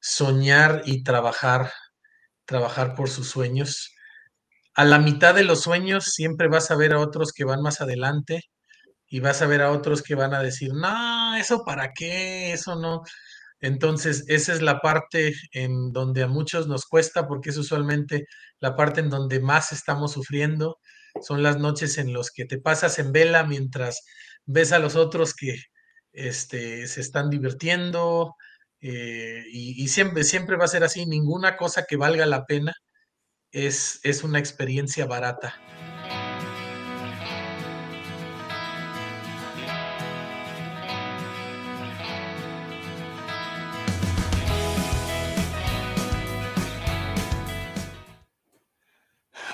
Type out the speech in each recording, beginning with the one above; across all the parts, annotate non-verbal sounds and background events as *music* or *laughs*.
soñar y trabajar, trabajar por sus sueños. A la mitad de los sueños siempre vas a ver a otros que van más adelante y vas a ver a otros que van a decir, no, eso para qué, eso no. Entonces, esa es la parte en donde a muchos nos cuesta porque es usualmente la parte en donde más estamos sufriendo. Son las noches en las que te pasas en vela mientras ves a los otros que este, se están divirtiendo eh, y, siempre, siempre va a ser así. Ninguna cosa que valga la pena es, es una experiencia barata.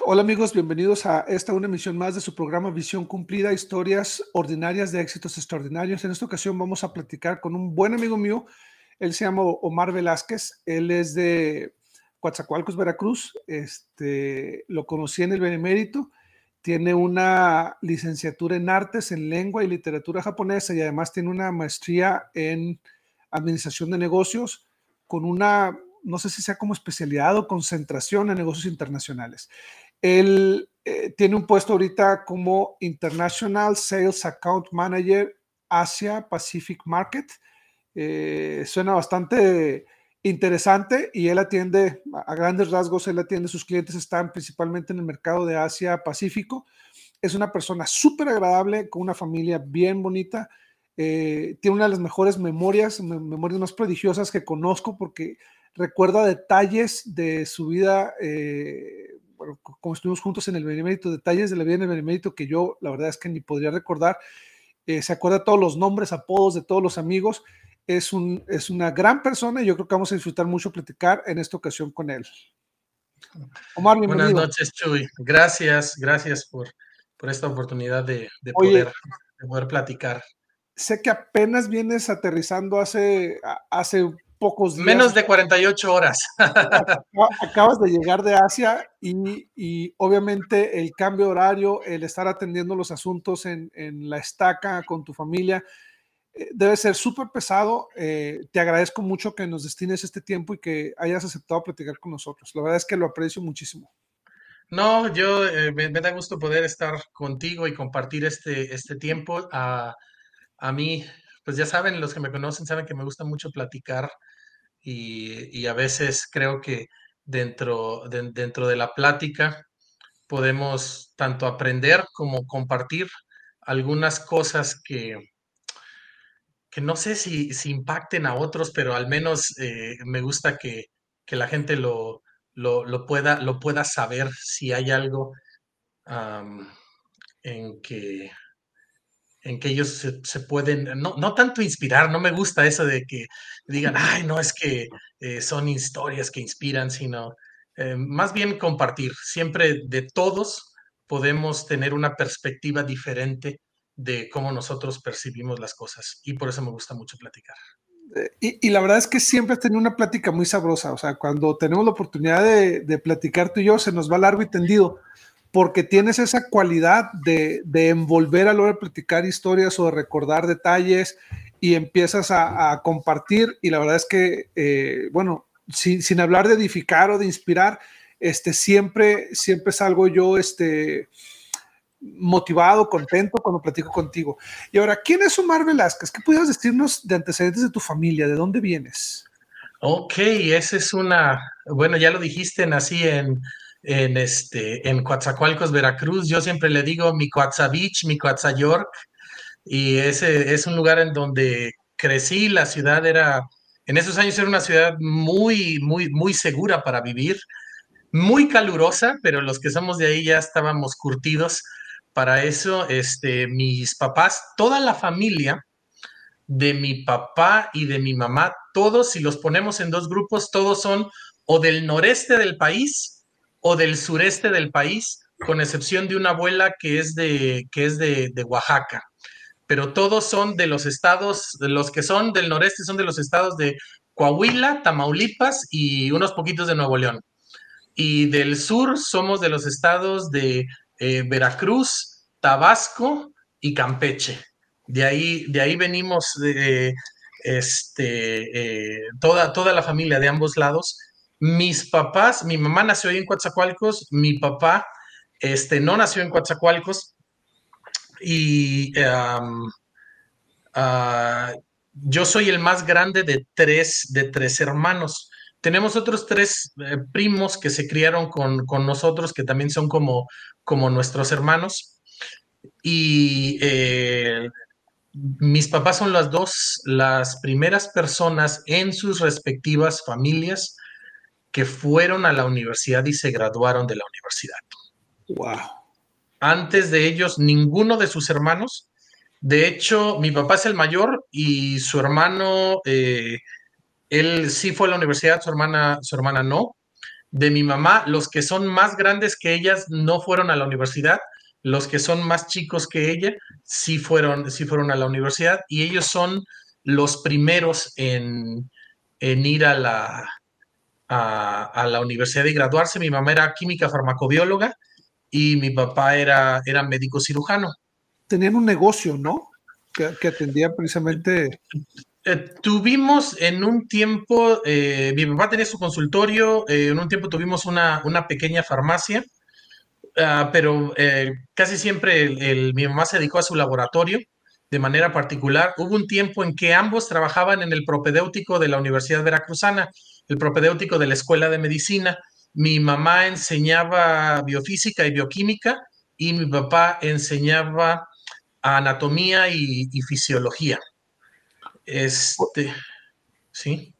Hola amigos, bienvenidos a esta una emisión más de su programa Visión Cumplida, historias ordinarias de éxitos extraordinarios. En esta ocasión vamos a platicar con un buen amigo mío, él se llama Omar Velázquez, él es de Coatzacoalcos, Veracruz, este, lo conocí en el Benemérito, tiene una licenciatura en artes, en lengua y literatura japonesa y además tiene una maestría en administración de negocios con una no sé si sea como especialidad o concentración en negocios internacionales. Él eh, tiene un puesto ahorita como International Sales Account Manager Asia Pacific Market. Eh, suena bastante interesante y él atiende, a grandes rasgos, él atiende, sus clientes están principalmente en el mercado de Asia Pacífico. Es una persona súper agradable, con una familia bien bonita. Eh, tiene una de las mejores memorias, memorias más prodigiosas que conozco porque recuerda detalles de su vida como estuvimos juntos en el Benemérito, detalles de la vida en el Benemérito que yo la verdad es que ni podría recordar. Eh, se acuerda todos los nombres, apodos de todos los amigos. Es, un, es una gran persona y yo creo que vamos a disfrutar mucho platicar en esta ocasión con él. Omar, Buenas noches, Chuy. Gracias, gracias por, por esta oportunidad de, de poder, de poder platicar. Sé que apenas vienes aterrizando hace, hace pocos días. Menos de 48 horas. Acabas de llegar de Asia y, obviamente el cambio horario, el estar atendiendo los asuntos en, la estaca con tu familia, debe ser súper pesado. Eh, te agradezco mucho que nos destines este tiempo y que hayas aceptado platicar con nosotros. La verdad es que lo aprecio muchísimo. No, yo eh, me, da gusto poder estar contigo y compartir este, este tiempo. A, a mí, pues ya saben, los que me conocen saben que me gusta mucho platicar y, a veces creo que dentro de, dentro de la plática podemos tanto aprender como compartir algunas cosas que, que no sé si, impacten a otros, pero al menos eh, me gusta que, la gente lo, lo, pueda, lo pueda saber si hay algo en que en que ellos se, pueden, no, no, tanto inspirar, no me gusta eso de que digan, ay, no es que eh, son historias que inspiran, sino eh, más bien compartir. Siempre de todos podemos tener una perspectiva diferente de cómo nosotros percibimos las cosas y por eso me gusta mucho platicar. Eh, y, la verdad es que siempre has tenido una plática muy sabrosa, o sea, cuando tenemos la oportunidad de, de platicar tú y yo, se nos va largo y tendido porque tienes esa cualidad de, envolver a la hora de platicar historias o de recordar detalles y empiezas a, compartir y la verdad es que, eh, bueno, sin, hablar de edificar o de inspirar, este, siempre, siempre salgo yo este, motivado, contento cuando platico contigo. Y ahora, ¿quién es Omar Velázquez? ¿Qué pudieras decirnos de antecedentes de tu familia? ¿De dónde vienes? Ok, esa es una, bueno, ya lo dijiste, nací en en, este, en Coatzacoalcos, Veracruz. Yo siempre le digo mi Coatza Beach, mi Coatza York, y ese es un lugar en donde crecí. La ciudad era, en esos años era una ciudad muy, muy, muy segura para vivir, muy calurosa, pero los que somos de ahí ya estábamos curtidos para eso. Este, mis papás, toda la familia de mi papá y de mi mamá, todos, si los ponemos en dos grupos, todos son o del noreste del país o del sureste del país, con excepción de una abuela que es de, que es de, Oaxaca. Pero todos son de los estados, de los que son del noreste son de los estados de Coahuila, Tamaulipas y unos poquitos de Nuevo León. Y del sur somos de los estados de eh, Veracruz, Tabasco y Campeche. De ahí, de ahí venimos, este, eh, toda, toda la familia de ambos lados. Mis papás, mi mamá nació ahí en Coatzacoalcos, mi papá este, no nació en Coatzacoalcos y ah, yo soy el más grande de tres, de tres hermanos. Tenemos otros tres eh, primos que se criaron con, nosotros, que también son como, como nuestros hermanos. Y eh, mis papás son las dos, las primeras personas en sus respectivas familias que fueron a la universidad y se graduaron de la universidad. Wow. Antes de ellos, ninguno de sus hermanos. De hecho, mi papá es el mayor y su hermano, eh, él sí fue a la universidad, su hermana, su hermana no. De mi mamá, los que son más grandes que ellas no fueron a la universidad los que son más chicos que ella sí fueron, sí fueron a la universidad y ellos son los primeros en, ir a la, universidad y graduarse. Mi mamá era química farmacobióloga y mi papá era, era médico cirujano. Tenían un negocio, ¿no? Que, que atendía precisamente. Eh, tuvimos en un tiempo, eh, mi papá tenía su consultorio, eh, en un tiempo tuvimos una, una pequeña farmacia Ah, pero casi siempre mi mamá se dedicó a su laboratorio de manera particular. Hubo un tiempo en que ambos trabajaban en el propedéutico de la Universidad Veracruzana, el propedéutico de la Escuela de Medicina. Mi mamá enseñaba biofísica y bioquímica y mi papá enseñaba anatomía y fisiología. Este, sí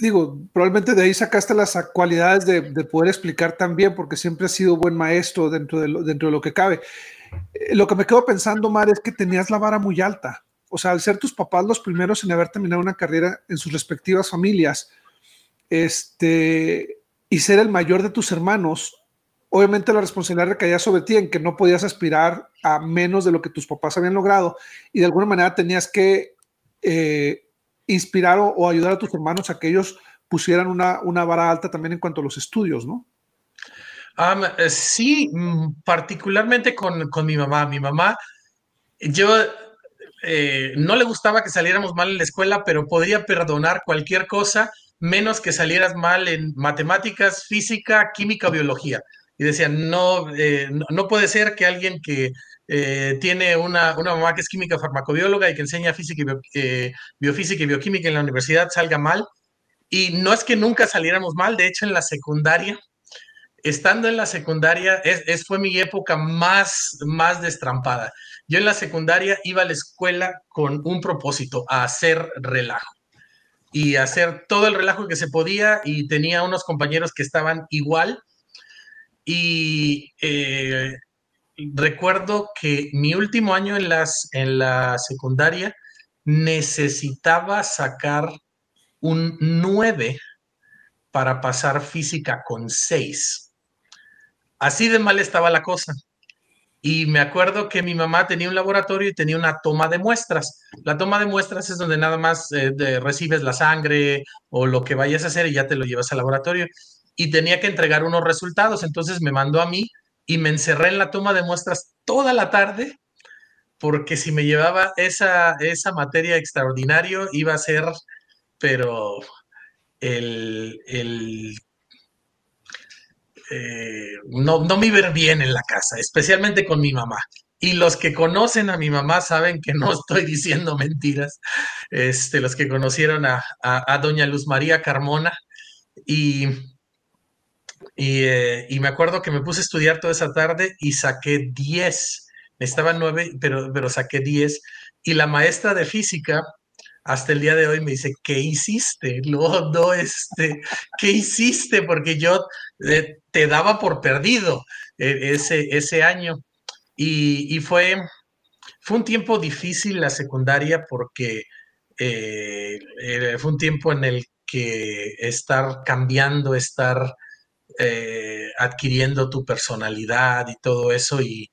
digo, probablemente de ahí sacaste las cualidades de, poder explicar también, porque siempre has sido buen maestro dentro de lo, dentro de lo que cabe. Eh, lo que me quedo pensando, Mar, es que tenías la vara muy alta. O sea, al ser tus papás los primeros en haber terminado una carrera en sus respectivas familias, este, y ser el mayor de tus hermanos, obviamente la responsabilidad recaía sobre ti en que no podías aspirar a menos de lo que tus papás habían logrado y de alguna manera tenías que eh, inspirar o, ayudar a tus hermanos a que ellos pusieran una, una vara alta también en cuanto a los estudios, ¿no? Eh, sí, mm, particularmente con, mi mamá. Mi mamá, yo eh, no le gustaba que saliéramos mal en la escuela, pero podía perdonar cualquier cosa menos que salieras mal en matemáticas, física, química, biología. Y decía, no, eh, no, puede ser que alguien que eh, tiene una, mamá que es química farmacobióloga y que enseña física y eh, biofísica y bioquímica en la universidad salga mal. Y no es que nunca saliéramos mal, de hecho en la secundaria, estando en la secundaria, es, fue mi época más, más destrampada. Yo en la secundaria iba a la escuela con un propósito, a hacer relajo y hacer todo el relajo que se podía y tenía unos compañeros que estaban igual y eh, recuerdo que mi último año en, las, en la secundaria necesitaba sacar un 9 para pasar física con 6. Así de mal estaba la cosa. Y me acuerdo que mi mamá tenía un laboratorio y tenía una toma de muestras. La toma de muestras es donde nada más eh, recibes la sangre o lo que vayas a hacer y ya te lo llevas al laboratorio. Y tenía que entregar unos resultados. Entonces me mandó a mí y me encerré en la toma de muestras toda la tarde porque si me llevaba esa, esa materia extraordinario iba a ser, pero el, eh, no, no me iba bien en la casa, especialmente con mi mamá. Y los que conocen a mi mamá saben que no estoy diciendo mentiras. Este, los que conocieron a, a doña Luz María Carmona. Y eh, y, me acuerdo que me puse a estudiar toda esa tarde y saqué 10. Estaba 9, pero, pero saqué 10. Y la maestra de física, hasta el día de hoy, me dice, ¿qué hiciste? *laughs* No, no, este, ¿qué hiciste? Porque yo eh, te daba por perdido eh, ese, ese año. Y, fue, fue un tiempo difícil la secundaria porque fue un tiempo en el que estar cambiando, estar eh, adquiriendo tu personalidad y todo eso. Y,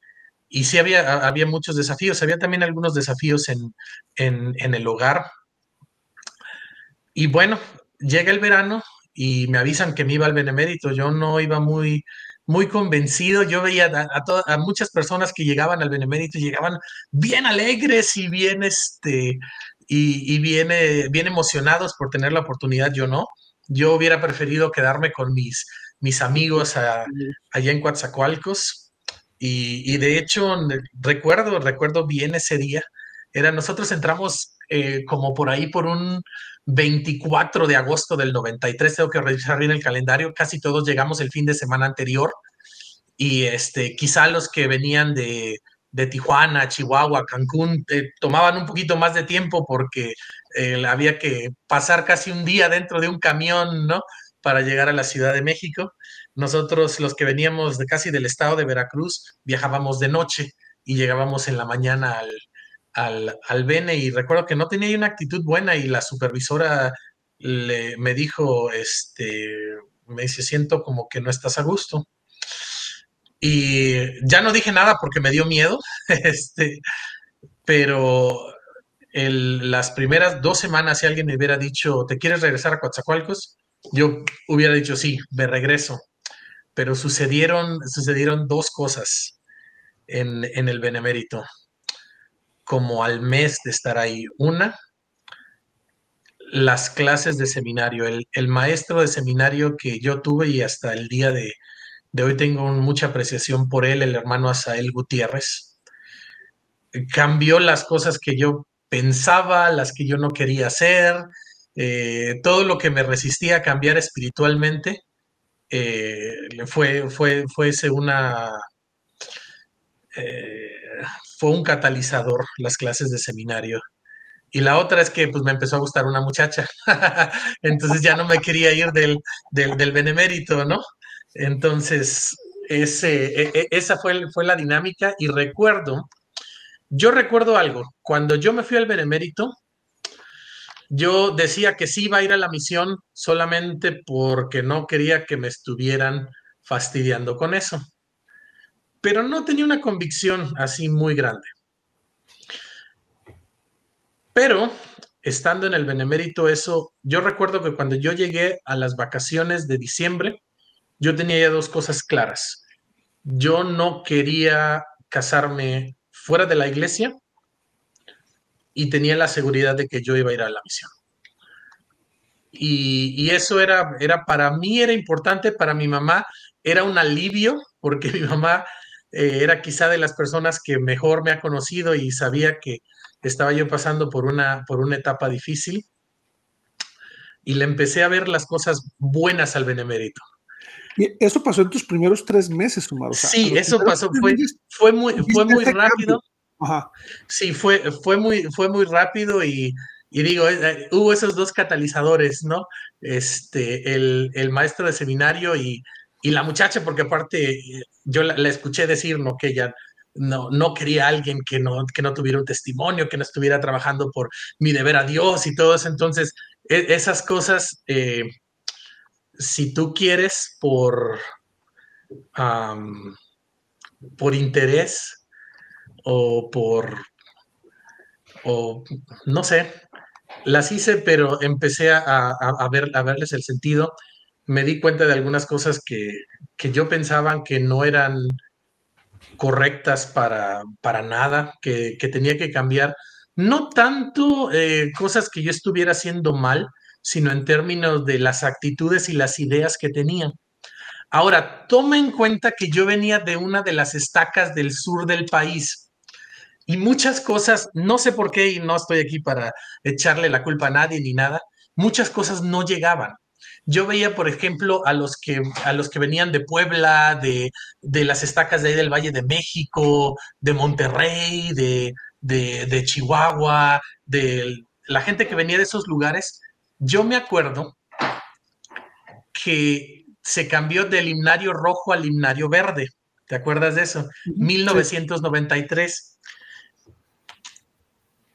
y sí había, había muchos desafíos, había también algunos desafíos en, en, el hogar. Y bueno, llega el verano y me avisan que me iba al Benemérito. Yo no iba muy, muy convencido. Yo veía a, a, muchas personas que llegaban al Benemérito, llegaban bien alegres y bien, este, y, viene, bien emocionados por tener la oportunidad, yo no. Yo hubiera preferido quedarme con mis, mis amigos allá en Coatzacoalcos. Y, de hecho, recuerdo, recuerdo bien ese día. Era, nosotros entramos eh, como por ahí por un 24 de agosto del 93, tengo que revisar bien el calendario, casi todos llegamos el fin de semana anterior y este, quizá los que venían de, de Tijuana, Chihuahua, Cancún, eh, tomaban un poquito más de tiempo porque eh, había que pasar casi un día dentro de un camión, ¿no? Para llegar a la Ciudad de México. Nosotros, los que veníamos de casi del estado de Veracruz, viajábamos de noche y llegábamos en la mañana al, al, al Bene y recuerdo que no tenía una actitud buena y la supervisora le, me dijo, este, me dice, siento como que no estás a gusto. Y ya no dije nada porque me dio miedo, *laughs* este, pero las primeras dos semanas, si alguien me hubiera dicho, ¿te quieres regresar a Coatzacoalcos? Yo hubiera dicho, sí, me regreso. Pero sucedieron, sucedieron dos cosas en, en el Benemérito, como al mes de estar ahí. Una, las clases de seminario. El, el, maestro de seminario que yo tuve y hasta el día de, de hoy tengo mucha apreciación por él, el hermano Asael Gutiérrez. Cambió las cosas que yo pensaba, las que yo no quería hacer, eh, todo lo que me resistía a cambiar espiritualmente, eh, fue, fue, una, eh, fue un catalizador las clases de seminario. Y la otra es que pues me empezó a gustar una muchacha. *laughs* Entonces ya no me quería ir del, del, del benemérito, ¿no? Entonces, ese, e, e, esa fue, fue la dinámica y recuerdo, yo recuerdo algo, cuando yo me fui al Benemérito, yo decía que sí iba a ir a la misión solamente porque no quería que me estuvieran fastidiando con eso, pero no tenía una convicción así muy grande. Pero estando en el Benemérito, eso, yo recuerdo que cuando yo llegué a las vacaciones de diciembre, yo tenía ya dos cosas claras. Yo no quería casarme fuera de la iglesia y tenía la seguridad de que yo iba a ir a la misión. Y, eso era, era, para mí era importante, para mi mamá era un alivio, porque *laughs* mi mamá eh, era quizá de las personas que mejor me ha conocido y sabía que estaba yo pasando por una, por una etapa difícil. Y le empecé a ver las cosas buenas al benemérito. Y eso pasó en tus primeros tres meses, Omar. sí, eso pasó, fue, fue muy, fue muy rápido. Sí, fue, fue, muy, fue muy rápido y, digo, eh, eh, hubo esos dos catalizadores, ¿no? Este, el, el maestro de seminario y, y, la muchacha, porque aparte yo la, escuché decir, ¿no? Que ella no, no quería a alguien que no, que no tuviera un testimonio, que no estuviera trabajando por mi deber a Dios y todo eso. Entonces, e, esas cosas... Eh, si tú quieres por, por interés o por, o no sé, las hice, pero empecé a, ver, a verles el sentido. Me di cuenta de algunas cosas que, yo pensaba que no eran correctas para, para nada, que, tenía que cambiar. No tanto eh, cosas que yo estuviera haciendo mal, sino en términos de las actitudes y las ideas que tenían. Ahora, toma en cuenta que yo venía de una de las estacas del sur del país y muchas cosas, no sé por qué y no estoy aquí para echarle la culpa a nadie ni nada, muchas cosas no llegaban. Yo veía, por ejemplo, a los que, a los que venían de Puebla, de, las estacas de ahí del Valle de México, de Monterrey, de, de, de Chihuahua, de la gente que venía de esos lugares, yo me acuerdo que se cambió del himnario rojo al himnario verde. ¿Te acuerdas de eso? 1993.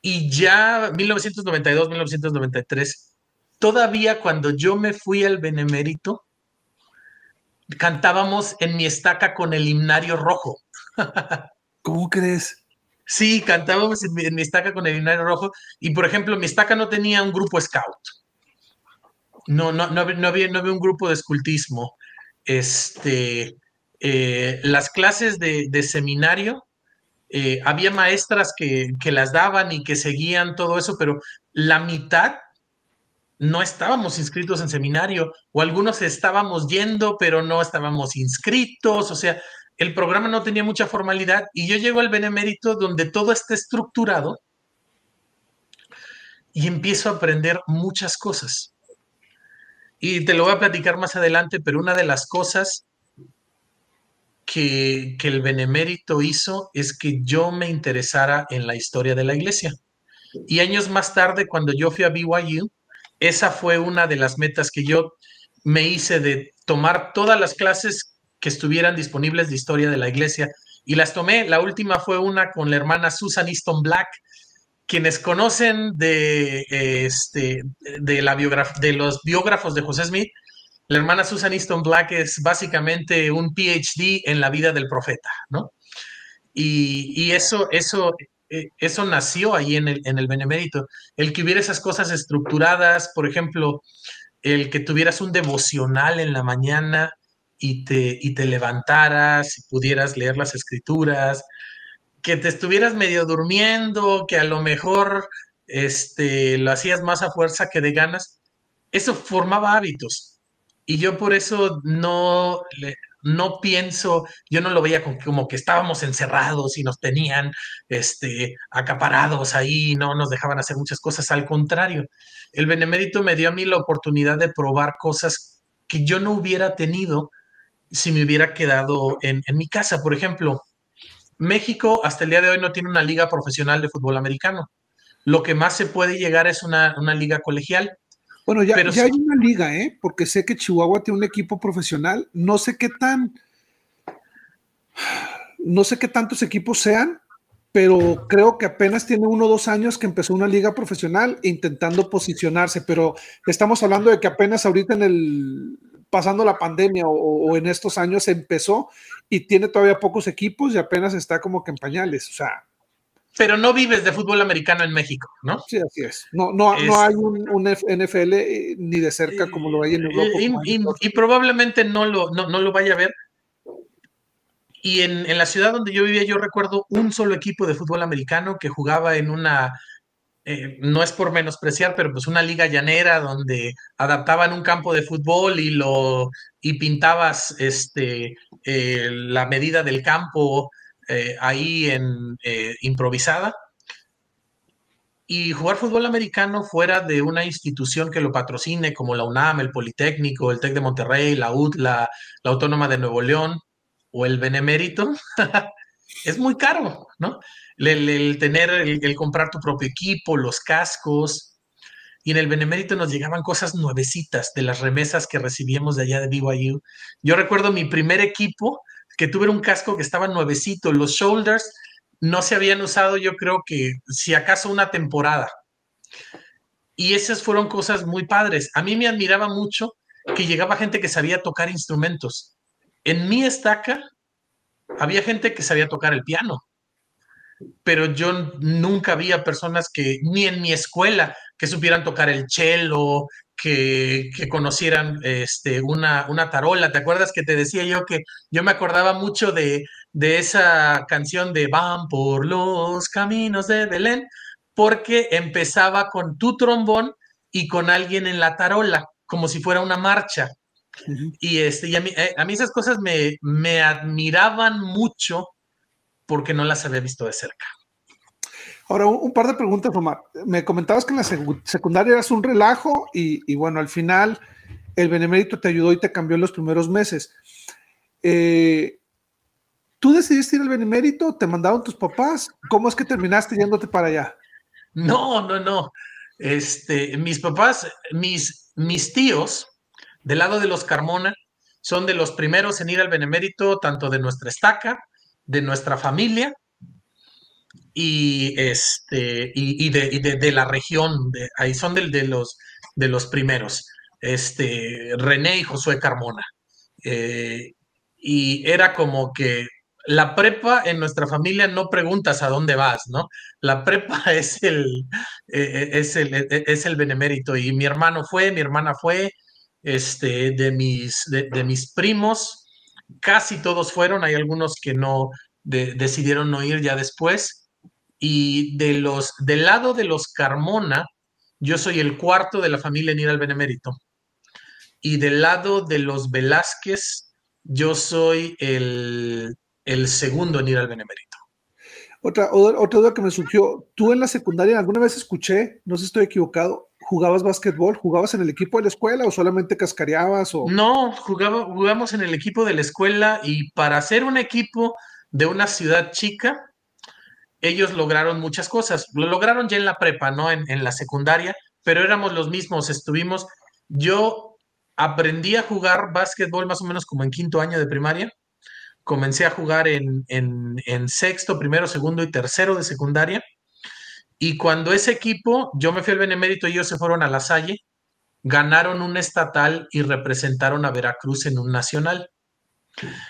Y ya 1992, 1993, todavía cuando yo me fui al Benemérito, cantábamos en mi estaca con el himnario rojo. *laughs* ¿Cómo crees? Sí, cantábamos en mi, en mi, estaca con el himnario rojo. Y por ejemplo, mi estaca no tenía un grupo scout. No, no, no, no, había, no había un grupo de escultismo. Este, eh, las clases de, seminario, eh, había maestras que, las daban y que seguían todo eso, pero la mitad no estábamos inscritos en seminario o algunos estábamos yendo pero no estábamos inscritos, o sea, el programa no tenía mucha formalidad y yo llego al benemérito donde todo está estructurado y empiezo a aprender muchas cosas. Y te lo voy a platicar más adelante, pero una de las cosas que, el benemérito hizo es que yo me interesara en la historia de la iglesia. Y años más tarde, cuando yo fui a BYU, esa fue una de las metas que yo me hice de tomar todas las clases que estuvieran disponibles de historia de la iglesia y las tomé. La última fue una con la hermana Susan Easton Black. Quienes conocen de, este, de, la de los biógrafos de José Smith, la hermana Susan Easton Black es básicamente un PhD en la vida del profeta, ¿no? Y, eso, eso, eh, eso nació ahí en el, el Benemérito. El que hubiera esas cosas estructuradas, por ejemplo, el que tuvieras un devocional en la mañana, y te, y te levantaras y pudieras leer las escrituras, que te estuvieras medio durmiendo, que a lo mejor este, lo hacías más a fuerza que de ganas, eso formaba hábitos. Y yo por eso no, no pienso, yo no lo veía como, que estábamos encerrados y nos tenían este, acaparados ahí, no nos dejaban hacer muchas cosas. Al contrario, el Benemérito me dio a mí la oportunidad de probar cosas que yo no hubiera tenido si me hubiera quedado en, mi casa. Por ejemplo, México hasta el día de hoy no tiene una liga profesional de fútbol americano. Lo que más se puede llegar es una, liga colegial. Bueno, ya, ya hay una liga, ¿eh? Porque sé que Chihuahua tiene un equipo profesional. No sé qué tan. No sé qué tantos equipos sean, pero creo que apenas tiene uno o dos años que empezó una liga profesional intentando posicionarse. Pero estamos hablando de que apenas ahorita en el pasando la pandemia o, en estos años empezó y tiene todavía pocos equipos y apenas está como que en pañales, o sea. Pero no vives de fútbol americano en México, ¿no? Sí, así es. No, no, no hay un, NFL eh, ni de cerca como lo hay en Europa. Y, probablemente no lo, no, lo vaya a ver. Y en, en, la ciudad donde yo vivía, yo recuerdo un solo equipo de fútbol americano que jugaba en una eh, no es por menospreciar, pero pues una liga llanera donde adaptaban un campo de fútbol y lo y pintabas este eh, la medida del campo eh, ahí en improvisada. Y jugar fútbol americano fuera de una institución que lo patrocine, como la UNAM, el Politécnico, el TEC de Monterrey, la UT, la, Autónoma de Nuevo León o el Benemérito, *laughs* es muy caro, ¿no? el, tener, el, comprar tu propio equipo, los cascos. Y en el Benemérito nos llegaban cosas nuevecitas de las remesas que recibíamos de allá de BYU. Yo recuerdo mi primer equipo, que tuve un casco que estaba nuevecito. Los shoulders no se habían usado, yo creo que si acaso una temporada. Y esas fueron cosas muy padres. A mí me admiraba mucho que llegaba gente que sabía tocar instrumentos. En mi estaca había gente que sabía tocar el piano pero yo nunca había personas que, ni en mi escuela, que supieran tocar el cello, que, conocieran este, una, una, tarola. ¿Te acuerdas que te decía yo que yo me acordaba mucho de, de esa canción de Van por los caminos de Belén? Porque empezaba con tu trombón y con alguien en la tarola, como si fuera una marcha. Y, este, y a, mí, eh, a mí esas cosas me, me admiraban mucho porque no las había visto de cerca. Ahora, un, par de preguntas, Omar. Me comentabas que en la secundaria eras un relajo y, bueno, al final el benemérito te ayudó y te cambió en los primeros meses. Eh, ¿Tú decidiste ir al benemérito? ¿Te mandaron tus papás? ¿Cómo es que terminaste yéndote para allá? No, no, no. Este, mis papás, mis, mis tíos, del lado de los Carmona, son de los primeros en ir al benemérito, tanto de nuestra estaca de nuestra familia y, este, y, de, la región, de, ahí son de, los, de los primeros, este, René y Josué Carmona. Eh, y era como que la prepa en nuestra familia no preguntas a dónde vas, ¿no? La prepa *laughs* es el, eh, es el, es el benemérito y mi hermano fue, mi hermana fue, este, de mis, de mis primos, casi todos fueron, hay algunos que no decidieron no ir ya después. Y de los, del lado de los Carmona, yo soy el cuarto de la familia en ir al Benemérito. Y del lado de los Velázquez, yo soy el, el segundo en ir al Benemérito. Otra, otra duda que me surgió, tú en la secundaria alguna vez escuché, no sé si estoy equivocado, ¿jugabas básquetbol? ¿Jugabas en el equipo de la escuela o solamente cascareabas? O... No, jugaba, jugamos en el equipo de la escuela y para hacer un equipo de una ciudad chica, ellos lograron muchas cosas. Lo lograron ya en la prepa, ¿no? En, en la secundaria, pero éramos los mismos, estuvimos, yo aprendí a jugar básquetbol más o menos como en quinto año de primaria comencé a jugar en, sexto, primero, segundo y tercero de secundaria. Y cuando ese equipo, yo me fui al Benemérito y ellos se fueron a La Salle, ganaron un estatal y representaron a Veracruz en un nacional.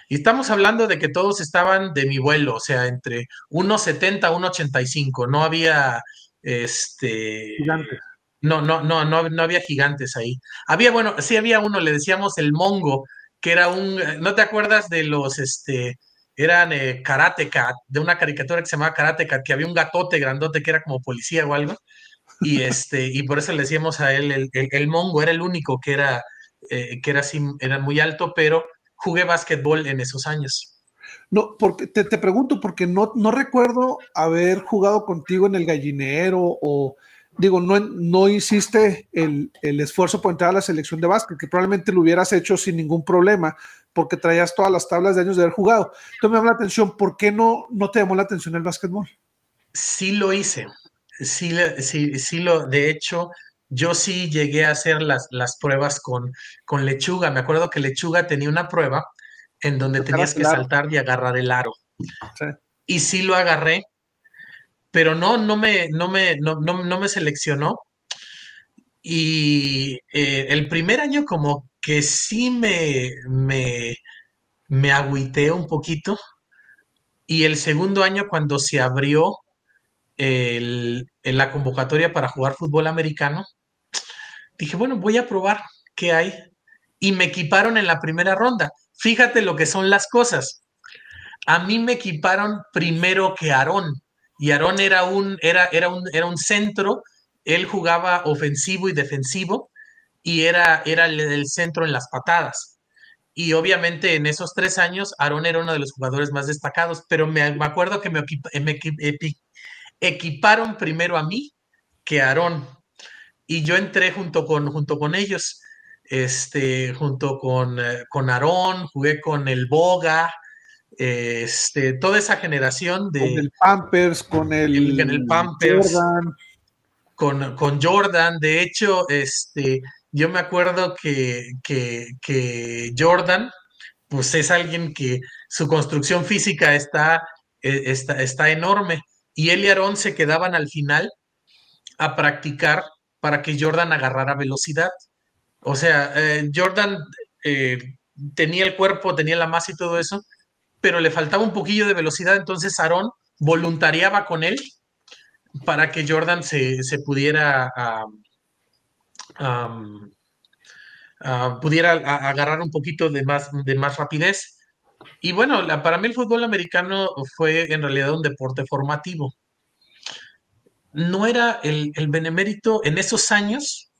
Y estamos hablando de que todos estaban de mi vuelo, o sea, entre 1.70 a 1.85. No había este. Gigantes. No, no, no, no, no había gigantes ahí. Había, bueno, sí había uno, le decíamos el Mongo, que era un, ¿no te acuerdas de los, este, eran eh, Karate Cat, de una caricatura que se llamaba Karate Cat, que había un gatote grandote que era como policía o algo, y este, y por eso le decíamos a él, el, el, mongo era el único que era, eh, que era así, era muy alto, pero jugué básquetbol en esos años. No, porque te, te pregunto, porque no, no recuerdo haber jugado contigo en el gallinero o digo, no, no hiciste el, esfuerzo por entrar a la selección de básquet, que probablemente lo hubieras hecho sin ningún problema, porque traías todas las tablas de años de haber jugado. Entonces me llama la atención, ¿por qué no, no te llamó la atención el básquetbol? Sí lo hice, sí, sí, sí lo, de hecho, yo sí llegué a hacer las, las pruebas con, con lechuga. Me acuerdo que lechuga tenía una prueba en donde tenías que saltar y agarrar el aro. Y sí lo agarré, pero no, no me, no me, no, me seleccionó. Y eh, el primer año como que sí me, me, me agüité un poquito. Y el segundo año cuando se abrió el, la convocatoria para jugar fútbol americano, dije, bueno, voy a probar qué hay. Y me equiparon en la primera ronda. Fíjate lo que son las cosas. A mí me equiparon primero que Aarón y Aarón era un, era, era, un, era un centro, él jugaba ofensivo y defensivo y era, era el, centro en las patadas. Y obviamente en esos tres años Aarón era uno de los jugadores más destacados, pero me, acuerdo que me, equiparon primero a mí que a Aarón. Y yo entré junto con, junto con ellos, este, junto con, eh, con Aarón, jugué con el Boga, este, toda esa generación de... Con el Pampers, con el, el Pampers, Jordan. Con, con, Jordan. De hecho, este, yo me acuerdo que, que, Jordan, pues es alguien que su construcción física está, eh, está, está enorme. Y él y Aaron se quedaban al final a practicar para que Jordan agarrara velocidad. O sea, eh, Jordan eh, tenía el cuerpo, tenía la masa y todo eso, pero le faltaba un poquillo de velocidad, entonces Aarón voluntariaba con él para que Jordan se, pudiera, pudiera agarrar un poquito de más, de más rapidez. Y bueno, para mí el fútbol americano fue en realidad un deporte formativo. No era el, el benemérito en esos años,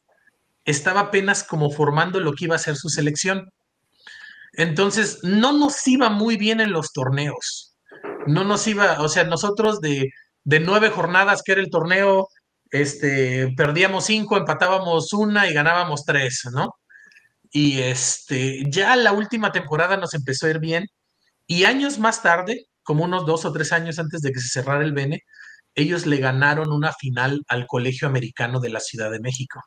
estaba apenas como formando lo que iba a ser su selección. Entonces, no nos iba muy bien en los torneos. No nos iba, o sea, nosotros de, nueve jornadas que era el torneo, este, perdíamos cinco, empatábamos una y ganábamos tres, ¿no? Y este, ya la última temporada nos empezó a ir bien. Y años más tarde, como unos dos o tres años antes de que se cerrara el Bene, ellos le ganaron una final al Colegio Americano de la Ciudad de México.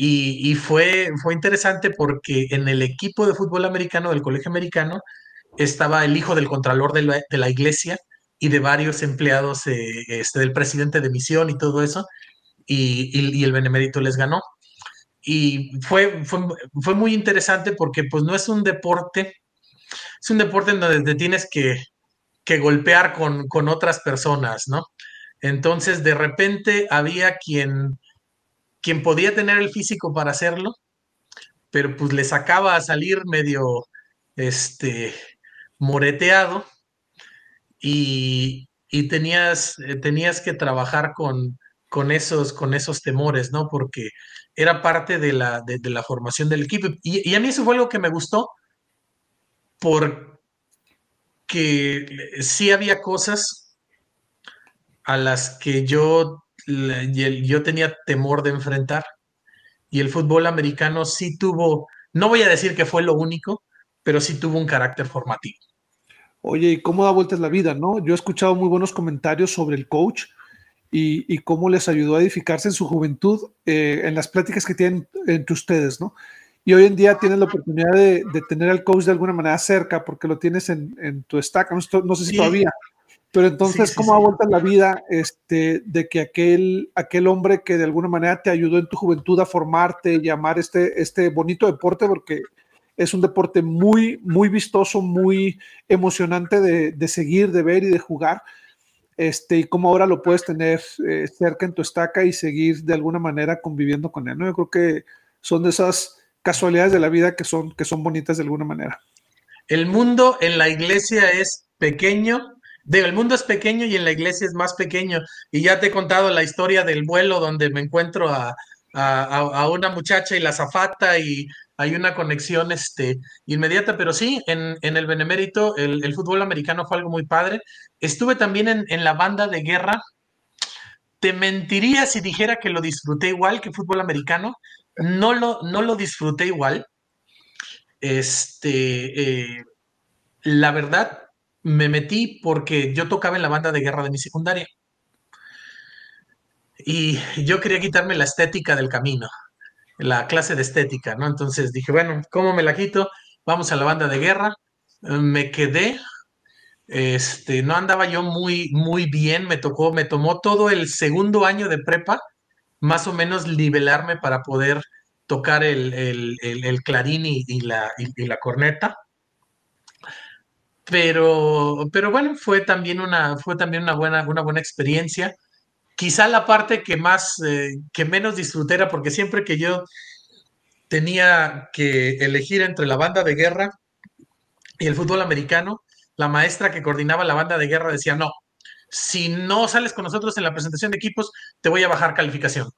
Y, fue, fue interesante porque en el equipo de fútbol americano del colegio americano estaba el hijo del contralor de la, iglesia y de varios empleados eh, este, del presidente de misión y todo eso, y, el benemérito les ganó. Y fue, fue, muy interesante porque pues no es un deporte, es un deporte en donde te tienes que, que golpear con, con otras personas, ¿no? Entonces de repente había quien quien podía tener el físico para hacerlo, pero pues le sacaba a salir medio este moreteado y, tenías, eh, tenías que trabajar con, con esos, con esos temores, ¿no? Porque era parte de la, de, la formación del equipo. Y, y, a mí eso fue algo que me gustó, porque sí había cosas a las que yo, yo tenía temor de enfrentar. Y el fútbol americano sí tuvo, no voy a decir que fue lo único, pero sí tuvo un carácter formativo. Oye, ¿y cómo da vueltas la vida, no? Yo he escuchado muy buenos comentarios sobre el coach y, cómo les ayudó a edificarse en su juventud eh, en las pláticas que tienen entre ustedes, ¿no? Y hoy en día tienes la oportunidad de, tener al coach de alguna manera cerca porque lo tienes en, tu stack, no, sé si todavía, pero entonces, ¿cómo da vueltas la vida este, de que aquel, aquel hombre que de alguna manera te ayudó en tu juventud a formarte y amar este, este bonito deporte, porque es un deporte muy, muy vistoso, muy emocionante de, seguir, de ver y de jugar. Este, y cómo ahora lo puedes tener eh, cerca en tu estaca y seguir de alguna manera conviviendo con él. ¿no? Yo creo que son de esas casualidades de la vida que son, que son bonitas de alguna manera. El mundo en la iglesia es pequeño, el mundo es pequeño y en la iglesia es más pequeño. Y ya te he contado la historia del vuelo donde me encuentro a, a, una muchacha y la zafata y hay una conexión este, inmediata, pero sí, en, en el Benemérito el, el, fútbol americano fue algo muy padre. Estuve también en, en, la banda de guerra. Te mentiría si dijera que lo disfruté igual que fútbol americano. No lo, no lo disfruté igual. Este, eh, la verdad, me metí porque yo tocaba en la banda de guerra de mi secundaria. Y yo quería quitarme la estética del camino, la clase de estética, ¿no? Entonces dije, bueno, ¿cómo me la quito? Vamos a la banda de guerra. Me quedé, este, no andaba yo muy, muy bien, me tocó, me tomó todo el segundo año de prepa, más o menos nivelarme para poder tocar el, clarín y, la, y, la, corneta. Pero, pero bueno, fue también una, fue también una buena, una buena experiencia quizá la parte que más, eh, que menos disfruté era porque siempre que yo tenía que elegir entre la banda de guerra y el fútbol americano, la maestra que coordinaba la banda de guerra decía, no, si no sales con nosotros en la presentación de equipos, te voy a bajar calificación.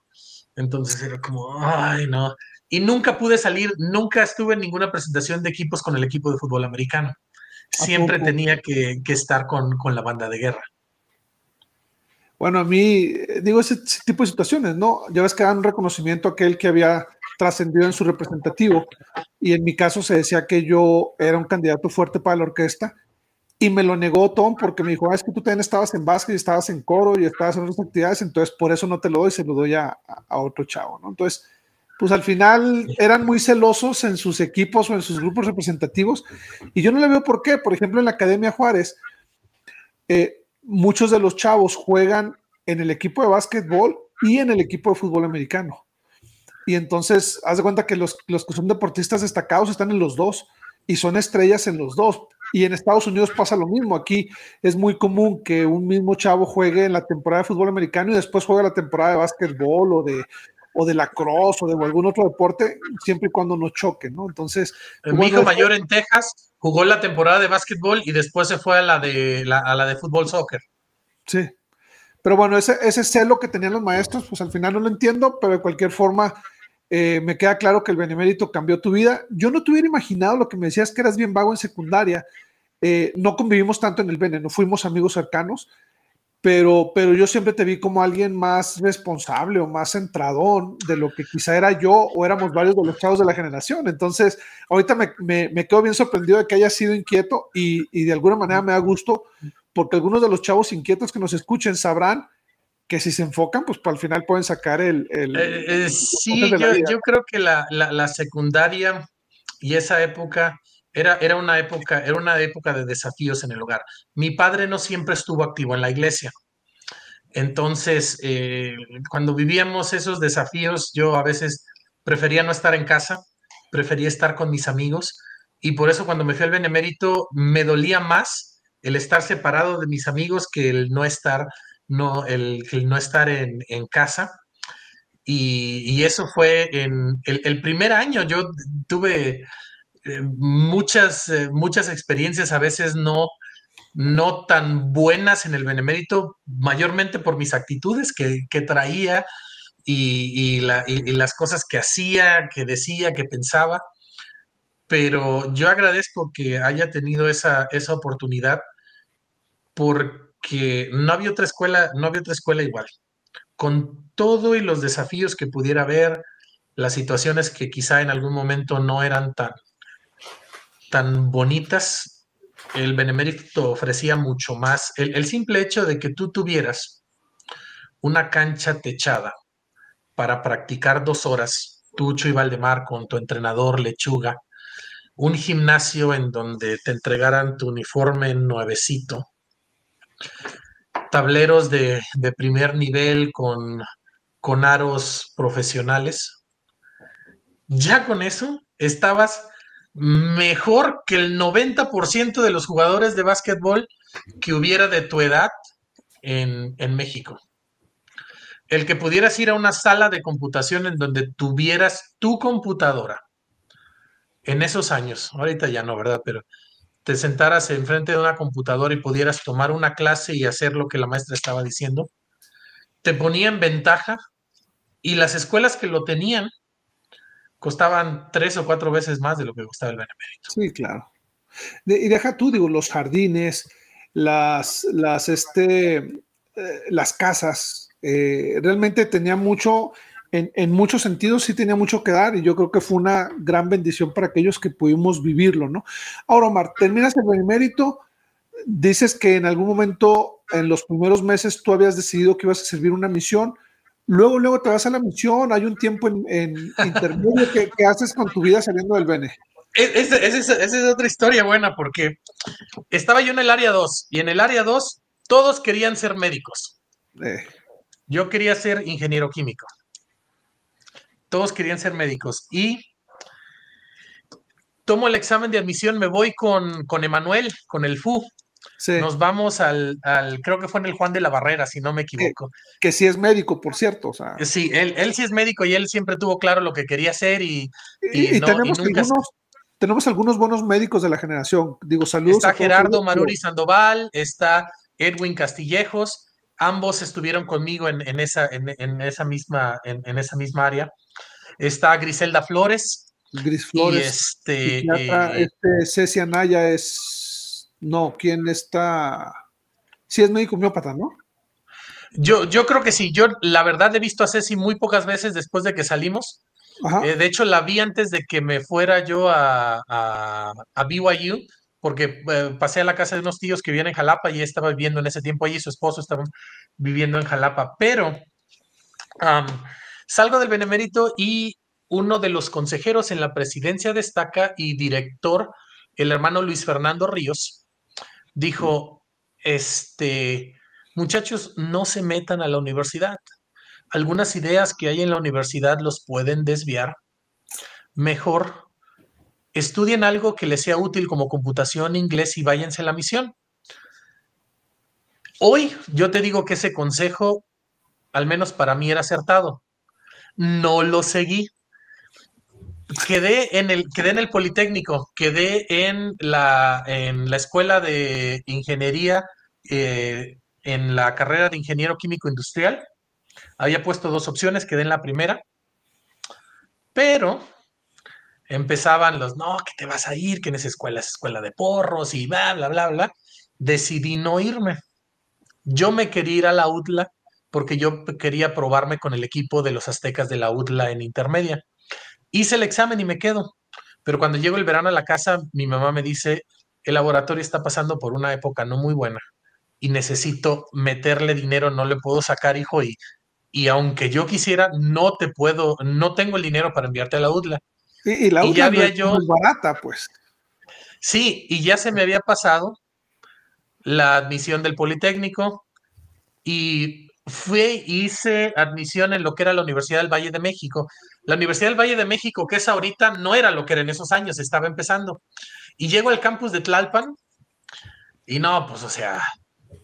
Entonces era como, ay, no. Y nunca pude salir, nunca estuve en ninguna presentación de equipos con el equipo de fútbol americano. Siempre tenía que, que estar con, con la banda de guerra. Bueno, a mí, digo, ese, tipo de situaciones, ¿no? Ya ves que dan un reconocimiento a aquel que había trascendido en su representativo. Y en mi caso se decía que yo era un candidato fuerte para la orquesta. Y me lo negó Tom porque me dijo, ah, es que tú también estabas en básquet y estabas en coro y estabas en otras actividades, entonces por eso no te lo doy, se lo doy a, a otro chavo, ¿no? Entonces, pues al final eran muy celosos en sus equipos o en sus grupos representativos. Y yo no le veo por qué. Por ejemplo, en la Academia Juárez, eh, muchos de los chavos juegan en el equipo de básquetbol y en el equipo de fútbol americano. Y entonces, haz de cuenta que los, los que son deportistas destacados están en los dos y son estrellas en los dos. Y en Estados Unidos pasa lo mismo. Aquí es muy común que un mismo chavo juegue en la temporada de fútbol americano y después juegue la temporada de básquetbol o de, o de la cross o de algún otro deporte, siempre y cuando no choque, ¿no? Entonces. Mi hijo mayor en Texas jugó la temporada de básquetbol y después se fue a la de, la, a la de fútbol soccer. Sí. Pero bueno, ese, ese celo que tenían los maestros, pues al final no lo entiendo, pero de cualquier forma. Eh, me queda claro que el benemérito cambió tu vida. Yo no te hubiera imaginado lo que me decías que eras bien vago en secundaria. Eh, no convivimos tanto en el Bene, no fuimos amigos cercanos, pero, pero yo siempre te vi como alguien más responsable o más centradón de lo que quizá era yo o éramos varios de los chavos de la generación. Entonces, ahorita me, me, quedo bien sorprendido de que haya sido inquieto y, y, de alguna manera me da gusto porque algunos de los chavos inquietos que nos escuchen sabrán que si se enfocan, pues el final pueden sacar el... el, eh, eh, sí, yo, yo, creo que la, la, la secundaria y esa época era, era, una época, era una época de desafíos en el hogar. Mi padre no siempre estuvo activo en la iglesia. Entonces, eh, cuando vivíamos esos desafíos, yo a veces prefería no estar en casa, prefería estar con mis amigos. Y por eso cuando me fui al Benemérito, me dolía más el estar separado de mis amigos que el no estar, no, el, no estar en, en casa. Y, y, eso fue en el, primer año. Yo tuve eh, muchas, eh, muchas experiencias a veces no, no tan buenas en el benemérito, mayormente por mis actitudes que, traía y, las cosas que hacía, que decía, que pensaba. Pero yo agradezco que haya tenido esa, esa oportunidad porque no había otra escuela, no había otra escuela igual. Con todo y los desafíos que pudiera haber, las situaciones que quizá en algún momento no eran tan, tan bonitas, el Benemérito ofrecía mucho más. El, simple hecho de que tú tuvieras una cancha techada para practicar dos horas, Tucho y Valdemar con tu entrenador Lechuga, un gimnasio en donde te entregaran tu uniforme nuevecito, tableros de, primer nivel con, con aros profesionales. Ya con eso estabas mejor que el 90% de los jugadores de básquetbol que hubiera de tu edad en, México. El que pudieras ir a una sala de computación en donde tuvieras tu computadora en esos años, ahorita ya no, ¿verdad? Pero te sentaras enfrente de una computadora y pudieras tomar una clase y hacer lo que la maestra estaba diciendo, te ponía en ventaja y las escuelas que lo tenían costaban tres o cuatro veces más de lo que costaba el benemérito. Sí, claro. y deja tú, digo, los jardines, las, las, este, eh, las casas, eh, realmente tenía mucho, en, en, muchos sentidos sí tenía mucho que dar y yo creo que fue una gran bendición para aquellos que pudimos vivirlo, ¿no? Ahora, Omar, terminas el benemérito, dices que en algún momento, en los primeros meses, tú habías decidido que ibas a servir una misión, Luego, luego te vas a la misión, hay un tiempo en, *laughs* intermedio que, haces con tu vida saliendo del Bene. Esa es, otra historia buena porque estaba yo en el área 2 y en el área 2 todos querían ser médicos. Eh. Yo quería ser ingeniero químico. Todos querían ser médicos y tomo el examen de admisión, me voy con, con Emanuel, con el FU, nos vamos al, creo que fue en el Juan de la Barrera, si no me equivoco. Que, sí es médico, por cierto. Sí, él, él sí es médico y él siempre tuvo claro lo que quería hacer y, tenemos, algunos buenos médicos de la generación. Digo, saludos. Está Gerardo Maruri Sandoval, está Edwin Castillejos, ambos estuvieron conmigo en, esa, en, esa misma, en, esa misma área. Está Griselda Flores. Gris Flores. Y este, eh, este Cecia Naya es no, ¿quién está? Sí es médico homeópata, ¿no? Yo, yo creo que sí. Yo, la verdad, he visto a Ceci muy pocas veces después de que salimos. Eh, de hecho, la vi antes de que me fuera yo a, a, BYU, porque eh, pasé a la casa de unos tíos que vivían en Jalapa y estaba viviendo en ese tiempo allí, su esposo estaba viviendo en Jalapa. Pero salgo del Benemérito y uno de los consejeros en la presidencia destaca y director, el hermano Luis Fernando Ríos, dijo, este, muchachos, no se metan a la universidad. Algunas ideas que hay en la universidad los pueden desviar. Mejor estudien algo que les sea útil como computación, inglés y váyanse a la misión. Hoy yo te digo que ese consejo, al menos para mí, era acertado. No lo seguí quedé en el, quedé en el Politécnico, quedé en la, en la escuela de ingeniería, eh, en la carrera de ingeniero químico industrial. Había puesto dos opciones, quedé en la primera, pero empezaban los, no, que te vas a ir, que en esa escuela es escuela de porros y bla, bla, bla, bla. Decidí no irme. Yo me quería ir a la UTLA porque yo quería probarme con el equipo de los aztecas de la UTLA en intermedia. Hice el examen y me quedo. Pero cuando llego el verano a la casa, mi mamá me dice, el laboratorio está pasando por una época no muy buena y necesito meterle dinero, no le puedo sacar, hijo, y, y aunque yo quisiera, no te puedo, no tengo el dinero para enviarte a la UDLA. Y, la UDLA ya había yo, barata, pues. Sí, y ya se me había pasado la admisión del Politécnico y fui, hice admisión en lo que era la Universidad del Valle de México. La Universidad del Valle de México, que es ahorita, no era lo que era en esos años, estaba empezando. Y llego al campus de Tlalpan y no, pues o sea,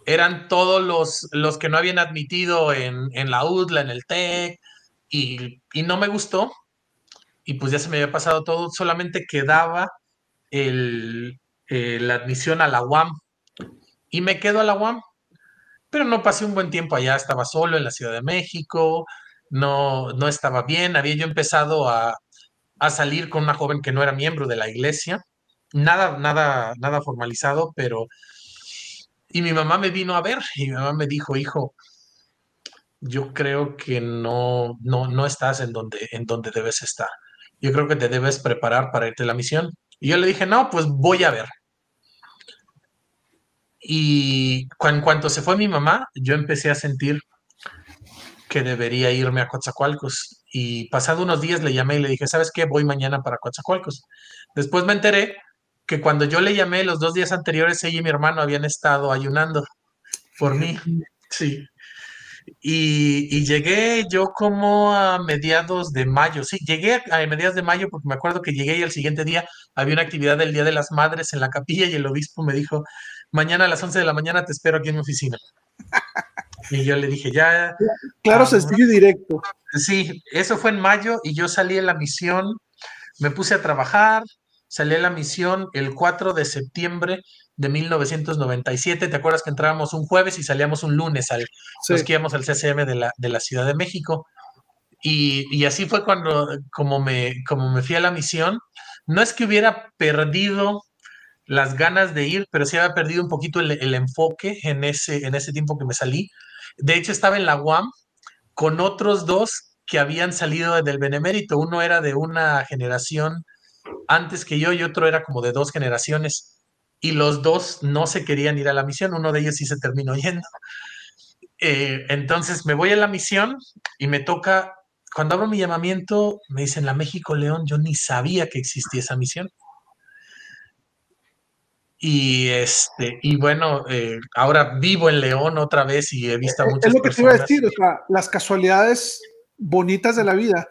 eran todos los, los que no habían admitido en, la UDLA, en el TEC, y, no me gustó. Y pues ya se me había pasado todo, solamente quedaba el, eh, la admisión a la UAM y me quedo a la UAM. Pero no pasé un buen tiempo allá, estaba solo en la Ciudad de México, no, no estaba bien, había yo empezado a, a salir con una joven que no era miembro de la iglesia, nada, nada, nada formalizado, pero... Y mi mamá me vino a ver y mi mamá me dijo, hijo, yo creo que no, no, no estás en donde, en donde debes estar. Yo creo que te debes preparar para irte a la misión. Y yo le dije, no, pues voy a ver. Y en cuanto se fue mi mamá, yo empecé a sentir que debería irme a Coatzacoalcos. Y pasado unos días le llamé y le dije, ¿sabes qué? Voy mañana para Coatzacoalcos. Después me enteré que cuando yo le llamé los dos días anteriores, ella y mi hermano habían estado ayunando por mí. Sí. Y, llegué yo como a mediados de mayo, sí, llegué a mediados de mayo porque me acuerdo que llegué y el siguiente día había una actividad del Día de las Madres en la capilla y el obispo me dijo, mañana a las 11 de la mañana te espero aquí en mi oficina. *laughs* Y yo le dije, ya. Claro, se sencillo directo. Sí, eso fue en mayo y yo salí en la misión, me puse a trabajar, salí en la misión el 4 de septiembre de 1997. ¿Te acuerdas que entrábamos un jueves y salíamos un lunes al, los que íbamos al CCM de la, de la Ciudad de México? Y, y, así fue cuando, como me, como me fui a la misión. No es que hubiera perdido las ganas de ir, pero sí había perdido un poquito el, enfoque en ese, en ese tiempo que me salí. De hecho, estaba en la UAM con otros dos que habían salido del Benemérito. Uno era de una generación antes que yo y otro era como de dos generaciones. Y los dos no se querían ir a la misión. Uno de ellos sí se terminó *laughs* yendo. Eh, entonces me voy a la misión y me toca, cuando abro mi llamamiento, me dicen la México León, yo ni sabía que existía esa misión. Y este, y bueno, eh, ahora vivo en León otra vez y he visto a muchas Es lo que te iba a decir, o sea, las casualidades bonitas de la vida,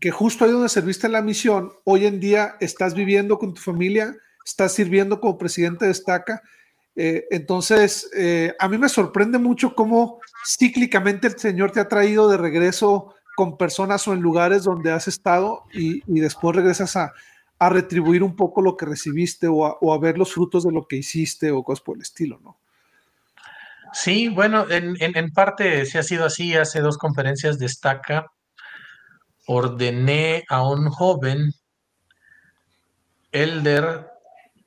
que justo ahí donde serviste en la misión, hoy en día estás viviendo con tu familia, estás sirviendo como presidente de Estaca. Eh, entonces, eh, a mí me sorprende mucho cómo cíclicamente el Señor te ha traído de regreso con personas o en lugares donde has estado y, y después regresas a, a retribuir un poco lo que recibiste o a, ver los frutos de lo que hiciste o cosas por el estilo, ¿no? Sí, bueno, en, parte sí ha sido así. Hace dos conferencias destaca, ordené a un joven, Elder,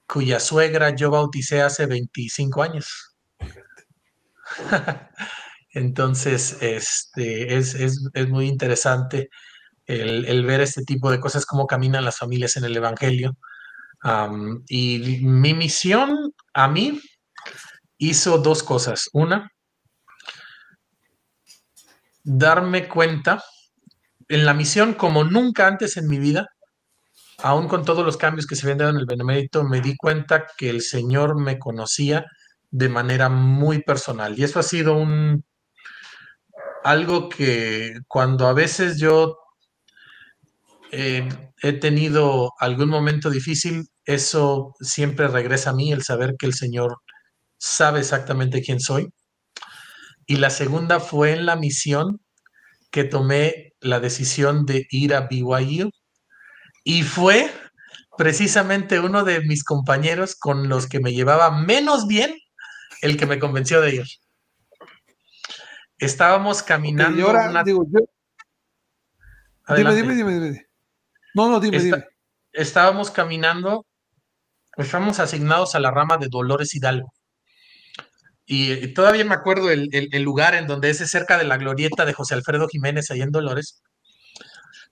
cuya suegra yo bauticé hace 25 años. *laughs* Entonces, este, es, es, es muy interesante el, ver este tipo de cosas, cómo caminan las familias en el Evangelio. y mi misión a mí hizo dos cosas. Una, darme cuenta en la misión como nunca antes en mi vida, aún con todos los cambios que se habían dado en el Benemérito, me di cuenta que el Señor me conocía de manera muy personal. Y eso ha sido un algo que cuando a veces yo eh, he tenido algún momento difícil, eso siempre regresa a mí, el saber que el Señor sabe exactamente quién soy. Y la segunda fue en la misión que tomé la decisión de ir a BYU. Y fue precisamente uno de mis compañeros con los que me llevaba menos bien el que me convenció de ir. Estábamos caminando. dime, dime, dime, dime. No, no, dime, dime. Estábamos caminando, estábamos asignados a la rama de Dolores Hidalgo. Y, todavía me acuerdo el, lugar en donde es cerca de la glorieta de José Alfredo Jiménez, ahí en Dolores.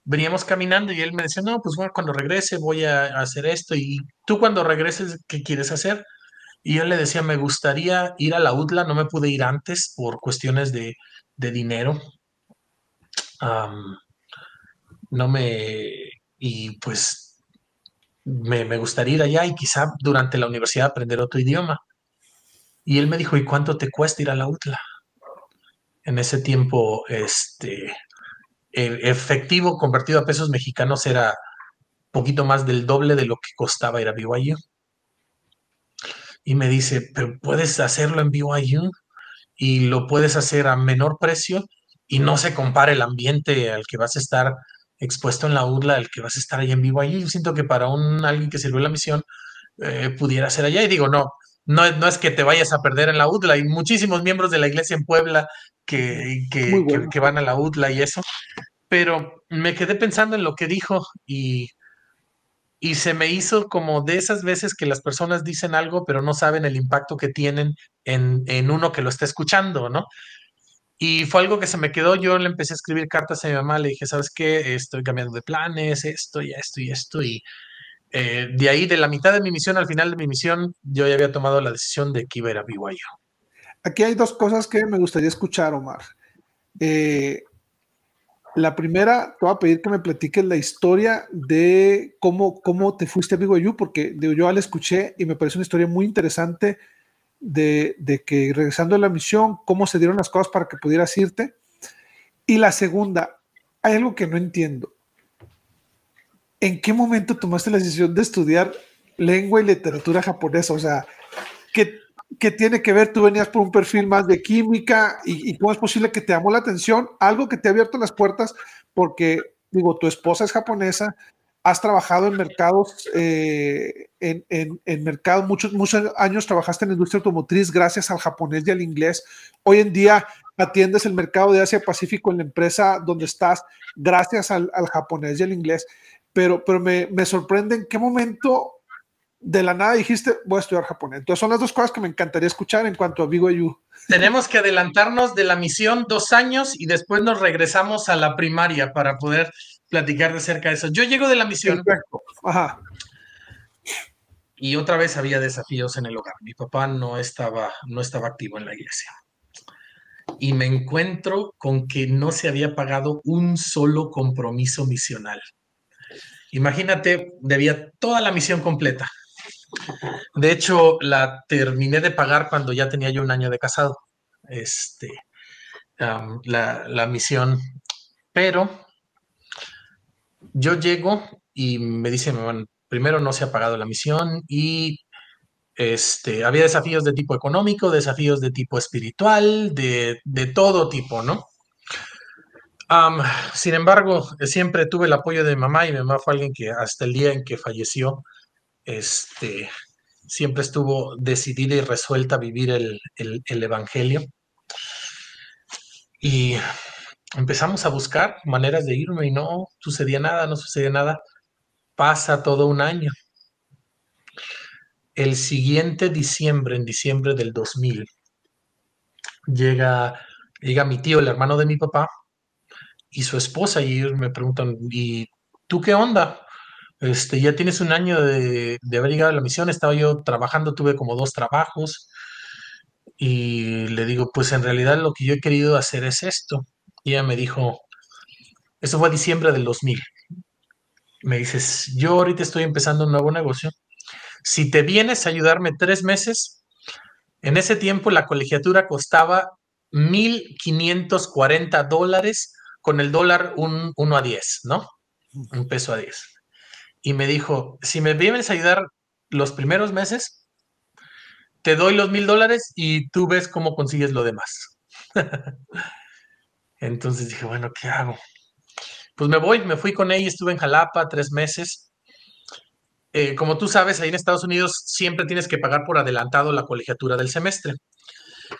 Veníamos caminando y él me decía, no, pues bueno, cuando regrese voy a, hacer esto. Y tú cuando regreses, ¿qué quieres hacer? Y yo le decía, me gustaría ir a la UTLA, no me pude ir antes por cuestiones de, dinero. no me y pues me, gustaría ir allá y quizá durante la universidad aprender otro idioma. Y él me dijo, ¿y cuánto te cuesta ir a la UTLA? En ese tiempo, este, el efectivo convertido a pesos mexicanos era poquito más del doble de lo que costaba ir a BYU. Y me dice, pero puedes hacerlo en BYU y lo puedes hacer a menor precio y no se compara el ambiente al que vas a estar expuesto en la UDLA, el que vas a estar ahí en vivo ahí. Yo siento que para un alguien que sirvió la misión eh, pudiera ser allá. Y digo, no, no, no es que te vayas a perder en la UDLA. Hay muchísimos miembros de la iglesia en Puebla que, que, van a la UDLA y eso. Pero me quedé pensando en lo que dijo y, y se me hizo como de esas veces que las personas dicen algo, pero no saben el impacto que tienen en, en uno que lo está escuchando, ¿no? Y fue algo que se me quedó. Yo le empecé a escribir cartas a mi mamá, le dije, ¿sabes qué? Estoy cambiando de planes, esto y esto y esto. Y eh, de ahí, de la mitad de mi misión al final de mi misión, yo ya había tomado la decisión de que iba a ir a BYU. Aquí hay dos cosas que me gustaría escuchar, Omar. Eh, la primera, te voy a pedir que me platiques la historia de cómo, cómo te fuiste a BYU, porque yo ya la escuché y me parece una historia muy interesante de, que regresando a la misión, cómo se dieron las cosas para que pudieras irte. Y la segunda, hay algo que no entiendo. ¿en qué momento tomaste la decisión de estudiar lengua y literatura japonesa? O sea, ¿qué, qué tiene que ver? Tú venías por un perfil más de química y, cómo es posible que te llamó la atención algo que te ha abierto las puertas porque, digo, tu esposa es japonesa, has trabajado en mercados, eh, en, en, en, mercados, muchos, muchos años trabajaste en la industria automotriz gracias al japonés y al inglés. Hoy en día atiendes el mercado de Asia Pacífico en la empresa donde estás gracias al, al japonés y al inglés pero, pero me, me sorprende en qué momento de la nada dijiste, voy a estudiar japonés. Entonces son las dos cosas que me encantaría escuchar en cuanto a BYU. Tenemos que adelantarnos de la misión dos años y después nos regresamos a la primaria para poder platicar de cerca de eso. Yo llego de la misión. Ajá. Y otra vez había desafíos en el hogar. Mi papá no estaba, no estaba activo en la iglesia. Y me encuentro con que no se había pagado un solo compromiso misional. Imagínate, debía toda la misión completa. De hecho, la terminé de pagar cuando ya tenía yo un año de casado. Este, la, misión. Pero yo llego y me dicen, primero no se ha pagado la misión y este, había desafíos de tipo económico, desafíos de tipo espiritual, de, de todo tipo, ¿no? sin embargo, siempre tuve el apoyo de mamá y mi mamá fue alguien que hasta el día en que falleció, este, siempre estuvo decidida y resuelta a vivir el, el Evangelio. Y empezamos a buscar maneras de irme y no sucedía nada, no sucedía nada. Pasa todo un año. El siguiente diciembre, en diciembre del 2000, llega, llega mi tío, el hermano de mi papá, y su esposa y me preguntan, ¿y tú qué onda? Este, ya tienes un año de, haber llegado a la misión, estaba yo trabajando, tuve como dos trabajos y le digo, pues en realidad lo que yo he querido hacer es esto. Y ella me dijo, eso fue diciembre del 2000. Me dices, yo ahorita estoy empezando un nuevo negocio. Si te vienes a ayudarme tres meses, en ese tiempo la colegiatura costaba 1.540 dólares con el dólar un 1 a 10, ¿no? Un peso a 10. Y me dijo, si me vienes a ayudar los primeros meses, te doy los mil dólares y tú ves cómo consigues lo demás. *laughs* Entonces dije, bueno, ¿qué hago? Pues me voy, me fui con ella, estuve en Jalapa tres meses. Eh, como tú sabes, ahí en Estados Unidos siempre tienes que pagar por adelantado la colegiatura del semestre.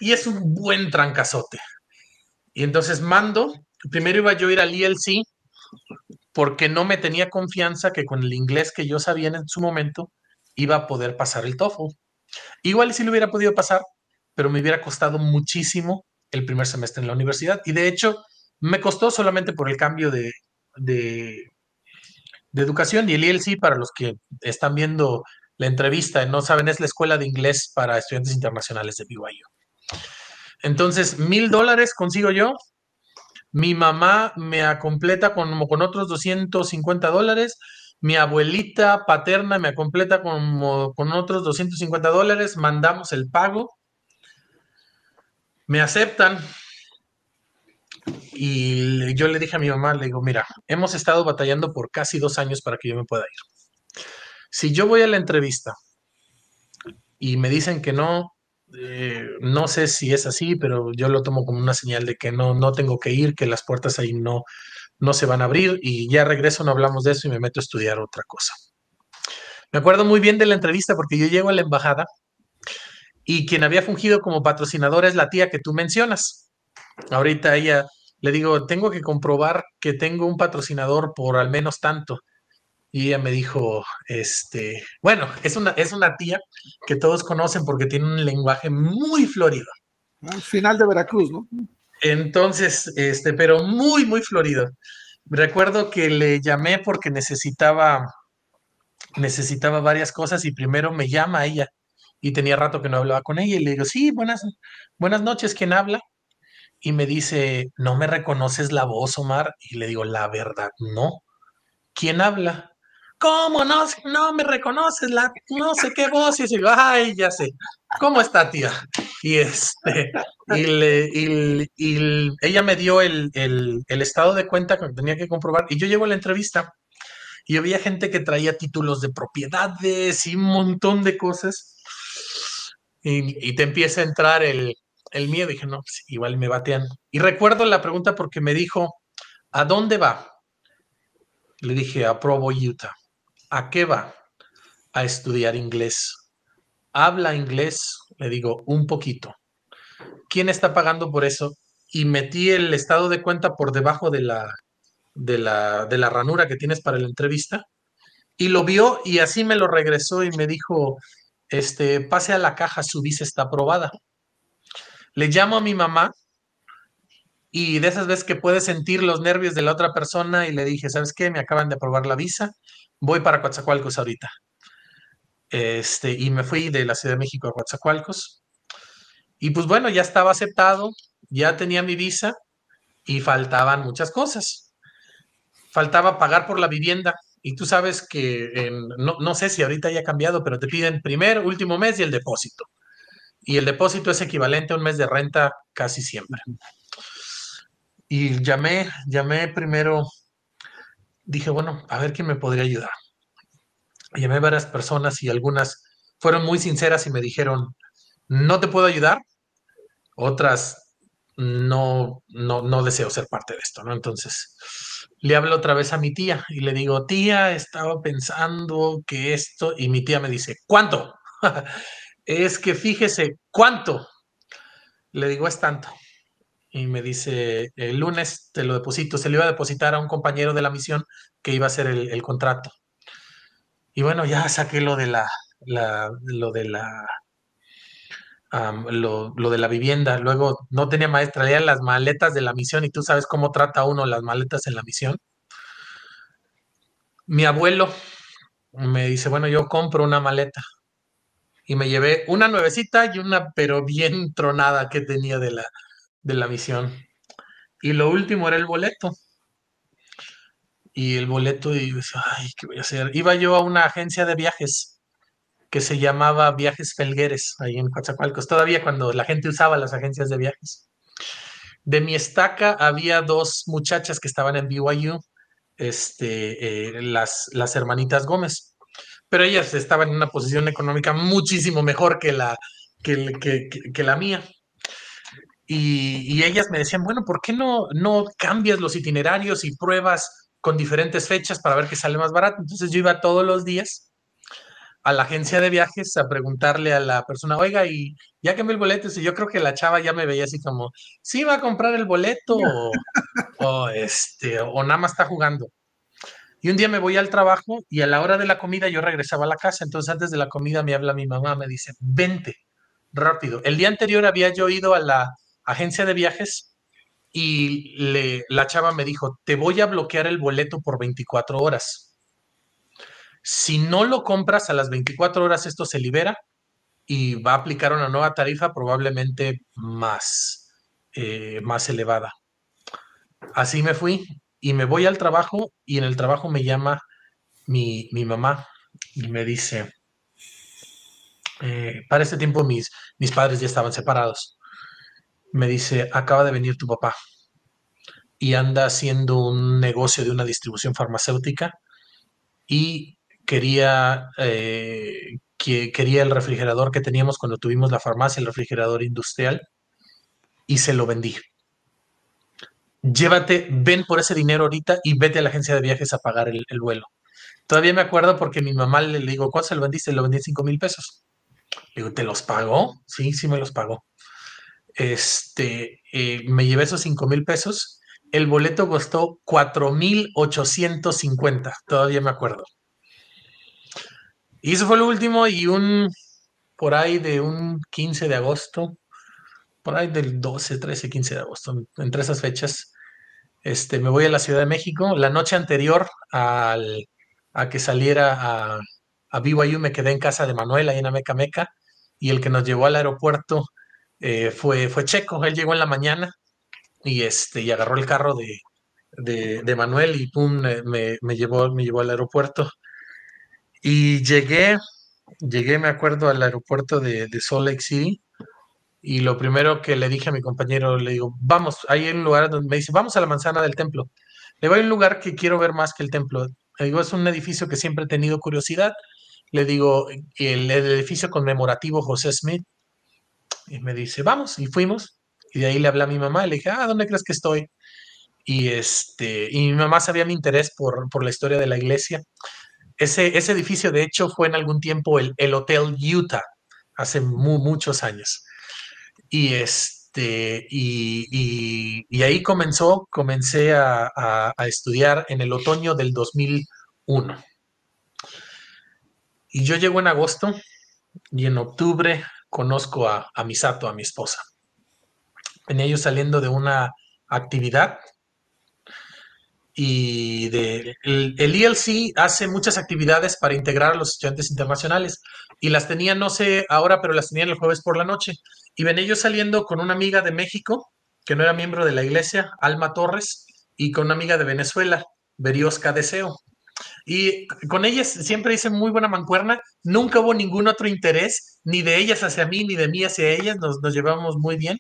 Y es un buen trancazote. Y entonces mando primero iba yo a ir al ELC porque no me tenía confianza que con el inglés que yo sabía en su momento iba a poder pasar el TOEFL. Igual si lo hubiera podido pasar, pero me hubiera costado muchísimo el primer semestre en la universidad. Y de hecho, me costó solamente por el cambio de, de, educación. Y el ELC, para los que están viendo la entrevista y no saben, es la escuela de inglés para estudiantes internacionales de BYU. Entonces, mil dólares consigo yo mi mamá me completa con, con otros 250 dólares. Mi abuelita paterna me completa con, con otros 250 dólares. Mandamos el pago. Me aceptan. Y yo le dije a mi mamá, le digo, mira, hemos estado batallando por casi dos años para que yo me pueda ir. Si yo voy a la entrevista y me dicen que no, eh, no sé si es así, pero yo lo tomo como una señal de que no, no tengo que ir, que las puertas ahí no, no se van a abrir y ya regreso, no hablamos de eso y me meto a estudiar otra cosa. Me acuerdo muy bien de la entrevista porque yo llego a la embajada y quien había fungido como patrocinadora es la tía que tú mencionas. Ahorita ella le digo, tengo que comprobar que tengo un patrocinador por al menos tanto. Y ella me dijo, este, bueno, es una, es una tía que todos conocen porque tiene un lenguaje muy florido. Al final de Veracruz, ¿no? Entonces, este, pero muy, muy florido. Recuerdo que le llamé porque necesitaba, necesitaba varias cosas y primero me llama ella y tenía rato que no hablaba con ella y le digo, sí, buenas, buenas noches, ¿quién habla? Y me dice, ¿no me reconoces la voz, Omar? Y le digo, la verdad, no. ¿Quién habla? ¿Cómo no? No me reconoces la no sé qué voz. Y digo, ay, ya sé. ¿Cómo está, tía? Y este, y, le, y, ella me dio el, el, el, estado de cuenta que tenía que comprobar. Y yo llego a la entrevista y había gente que traía títulos de propiedades y un montón de cosas. Y, te empieza a entrar el, el miedo. dije, no, pues, igual me batean. Y recuerdo la pregunta porque me dijo, ¿a dónde va? Le dije, a Provo, Utah. ¿A qué va? A estudiar inglés. ¿Habla inglés? Le digo, un poquito. ¿Quién está pagando por eso? Y metí el estado de cuenta por debajo de la, de la, de la ranura que tienes para la entrevista. Y lo vio y así me lo regresó y me dijo, este, pase a la caja, su visa está aprobada. Le llamo a mi mamá y de esas veces que puedes sentir los nervios de la otra persona y le dije, ¿sabes qué? Me acaban de aprobar la visa, voy para Coatzacoalcos ahorita. Este, y me fui de la Ciudad de México a Coatzacoalcos. Y pues bueno, ya estaba aceptado, ya tenía mi visa y faltaban muchas cosas. Faltaba pagar por la vivienda. Y tú sabes que no, no sé si ahorita haya cambiado, pero te piden primer, último mes y el depósito. Y el depósito es equivalente a un mes de renta casi siempre. Y llamé, llamé primero, dije, bueno, a ver quién me podría ayudar. Llamé a varias personas y algunas fueron muy sinceras y me dijeron, no te puedo ayudar. Otras, no, no, no deseo ser parte de esto, ¿no? Entonces, le hablo otra vez a mi tía y le digo, tía, estaba pensando que esto, y mi tía me dice, ¿cuánto? *laughs* es que fíjese, ¿cuánto? Le digo, es tanto y me dice, el lunes te lo deposito, se le iba a depositar a un compañero de la misión que iba a hacer el, contrato. Y bueno, ya saqué lo de la, lo de la, lo, de la vivienda. Luego no tenía maestra, leía las maletas de la misión y tú sabes cómo trata uno las maletas en la misión. Mi abuelo me dice, bueno, yo compro una maleta. Y me llevé una nuevecita y una, pero bien tronada que tenía de la, de la misión. Y lo último era el boleto. Y el boleto, y ay, ¿qué voy a hacer? Iba yo a una agencia de viajes que se llamaba Viajes Felgueres, ahí en Coatzacoalcos, todavía cuando la gente usaba las agencias de viajes. De mi estaca había dos muchachas que estaban en BYU, este, eh, las, las hermanitas Gómez, pero ellas estaban en una posición económica muchísimo mejor que la, que, la mía. Y, ellas me decían, bueno, ¿por qué no, no cambias los itinerarios y pruebas con diferentes fechas para ver qué sale más barato? Entonces yo iba todos los días a la agencia de viajes a preguntarle a la persona, oiga, y ya que me el boleto, y yo creo que la chava ya me veía así como, ¿sí va a comprar el boleto o, este, o nada más está jugando? Y un día me voy al trabajo y a la hora de la comida yo regresaba a la casa, entonces antes de la comida me habla mi mamá, me dice, vente, rápido. El día anterior había yo ido a la agencia de viajes y le, la chava me dijo, te voy a bloquear el boleto por 24 horas. Si no lo compras a las 24 horas, esto se libera y va a aplicar una nueva tarifa probablemente más, eh, más elevada. Así me fui y me voy al trabajo y en el trabajo me llama mi, mamá y me dice, eh, para este tiempo mis, mis padres ya estaban separados me dice, acaba de venir tu papá y anda haciendo un negocio de una distribución farmacéutica y quería, eh, que, quería el refrigerador que teníamos cuando tuvimos la farmacia, el refrigerador industrial, y se lo vendí. Llévate, ven por ese dinero ahorita y vete a la agencia de viajes a pagar el, vuelo. Todavía me acuerdo porque mi mamá le, digo, ¿cuánto se lo vendiste? Lo vendí en 5 mil pesos. Le digo, ¿te los pagó? Sí, sí me los pagó. Este, eh, me llevé esos 5 mil pesos. El boleto costó 4 mil 850, todavía me acuerdo. Y eso fue lo último y un, por ahí de un 15 de agosto, por ahí del 12, 13, 15 de agosto, entre esas fechas, este, me voy a la Ciudad de México. La noche anterior al, a que saliera a, a BYU me quedé en casa de Manuel, ahí en Ameca Meca, y el que nos llevó al aeropuerto eh, fue, fue Checo. Él llegó en la mañana y, este, y agarró el carro de, de, de Manuel y pum, me, me, llevó, me llevó al aeropuerto. Y llegué, llegué, me acuerdo, al aeropuerto de, de Salt Lake City. Y lo primero que le dije a mi compañero, le digo, vamos, hay un lugar donde me dice, vamos a la manzana del templo. Le voy a un lugar que quiero ver más que el templo. Le digo, es un edificio que siempre he tenido curiosidad. Le digo, el, edificio conmemorativo José Smith. Y me dice, vamos, y fuimos. Y de ahí le hablé a mi mamá le dije, ah, ¿dónde crees que estoy? Y, este, y mi mamá sabía mi interés por, por la historia de la iglesia. Ese, ese edificio, de hecho, fue en algún tiempo el, el Hotel Utah, hace mu muchos años. Y, este, y, y ahí comenzó, comencé a, a, a, estudiar en el otoño del 2001. Y yo llego en agosto y en octubre conozco a, a Misato, a mi esposa. Venía yo saliendo de una actividad y el, el, ELC hace muchas actividades para integrar a los estudiantes internacionales y las tenía, no sé ahora, pero las tenía el jueves por la noche. Y venía yo saliendo con una amiga de México, que no era miembro de la iglesia, Alma Torres, y con una amiga de Venezuela, Beriosca Deseo. Y con ellas siempre hice muy buena mancuerna, nunca hubo ningún otro interés, ni de ellas hacia mí, ni de mí hacia ellas, nos, nos llevamos muy bien.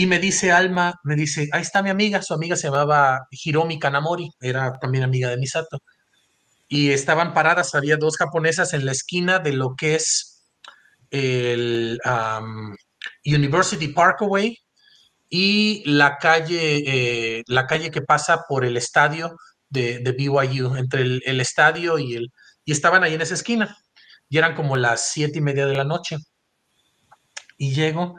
Y me dice Alma, me dice, ahí está mi amiga, su amiga se llamaba Hiromi Kanamori, era también amiga de Misato. Y estaban paradas, había dos japonesas en la esquina de lo que es el University Parkway y la calle, eh, la calle que pasa por el estadio de, de BYU, entre el, el, estadio y el... Y estaban ahí en esa esquina. Y eran como las siete y media de la noche. Y llego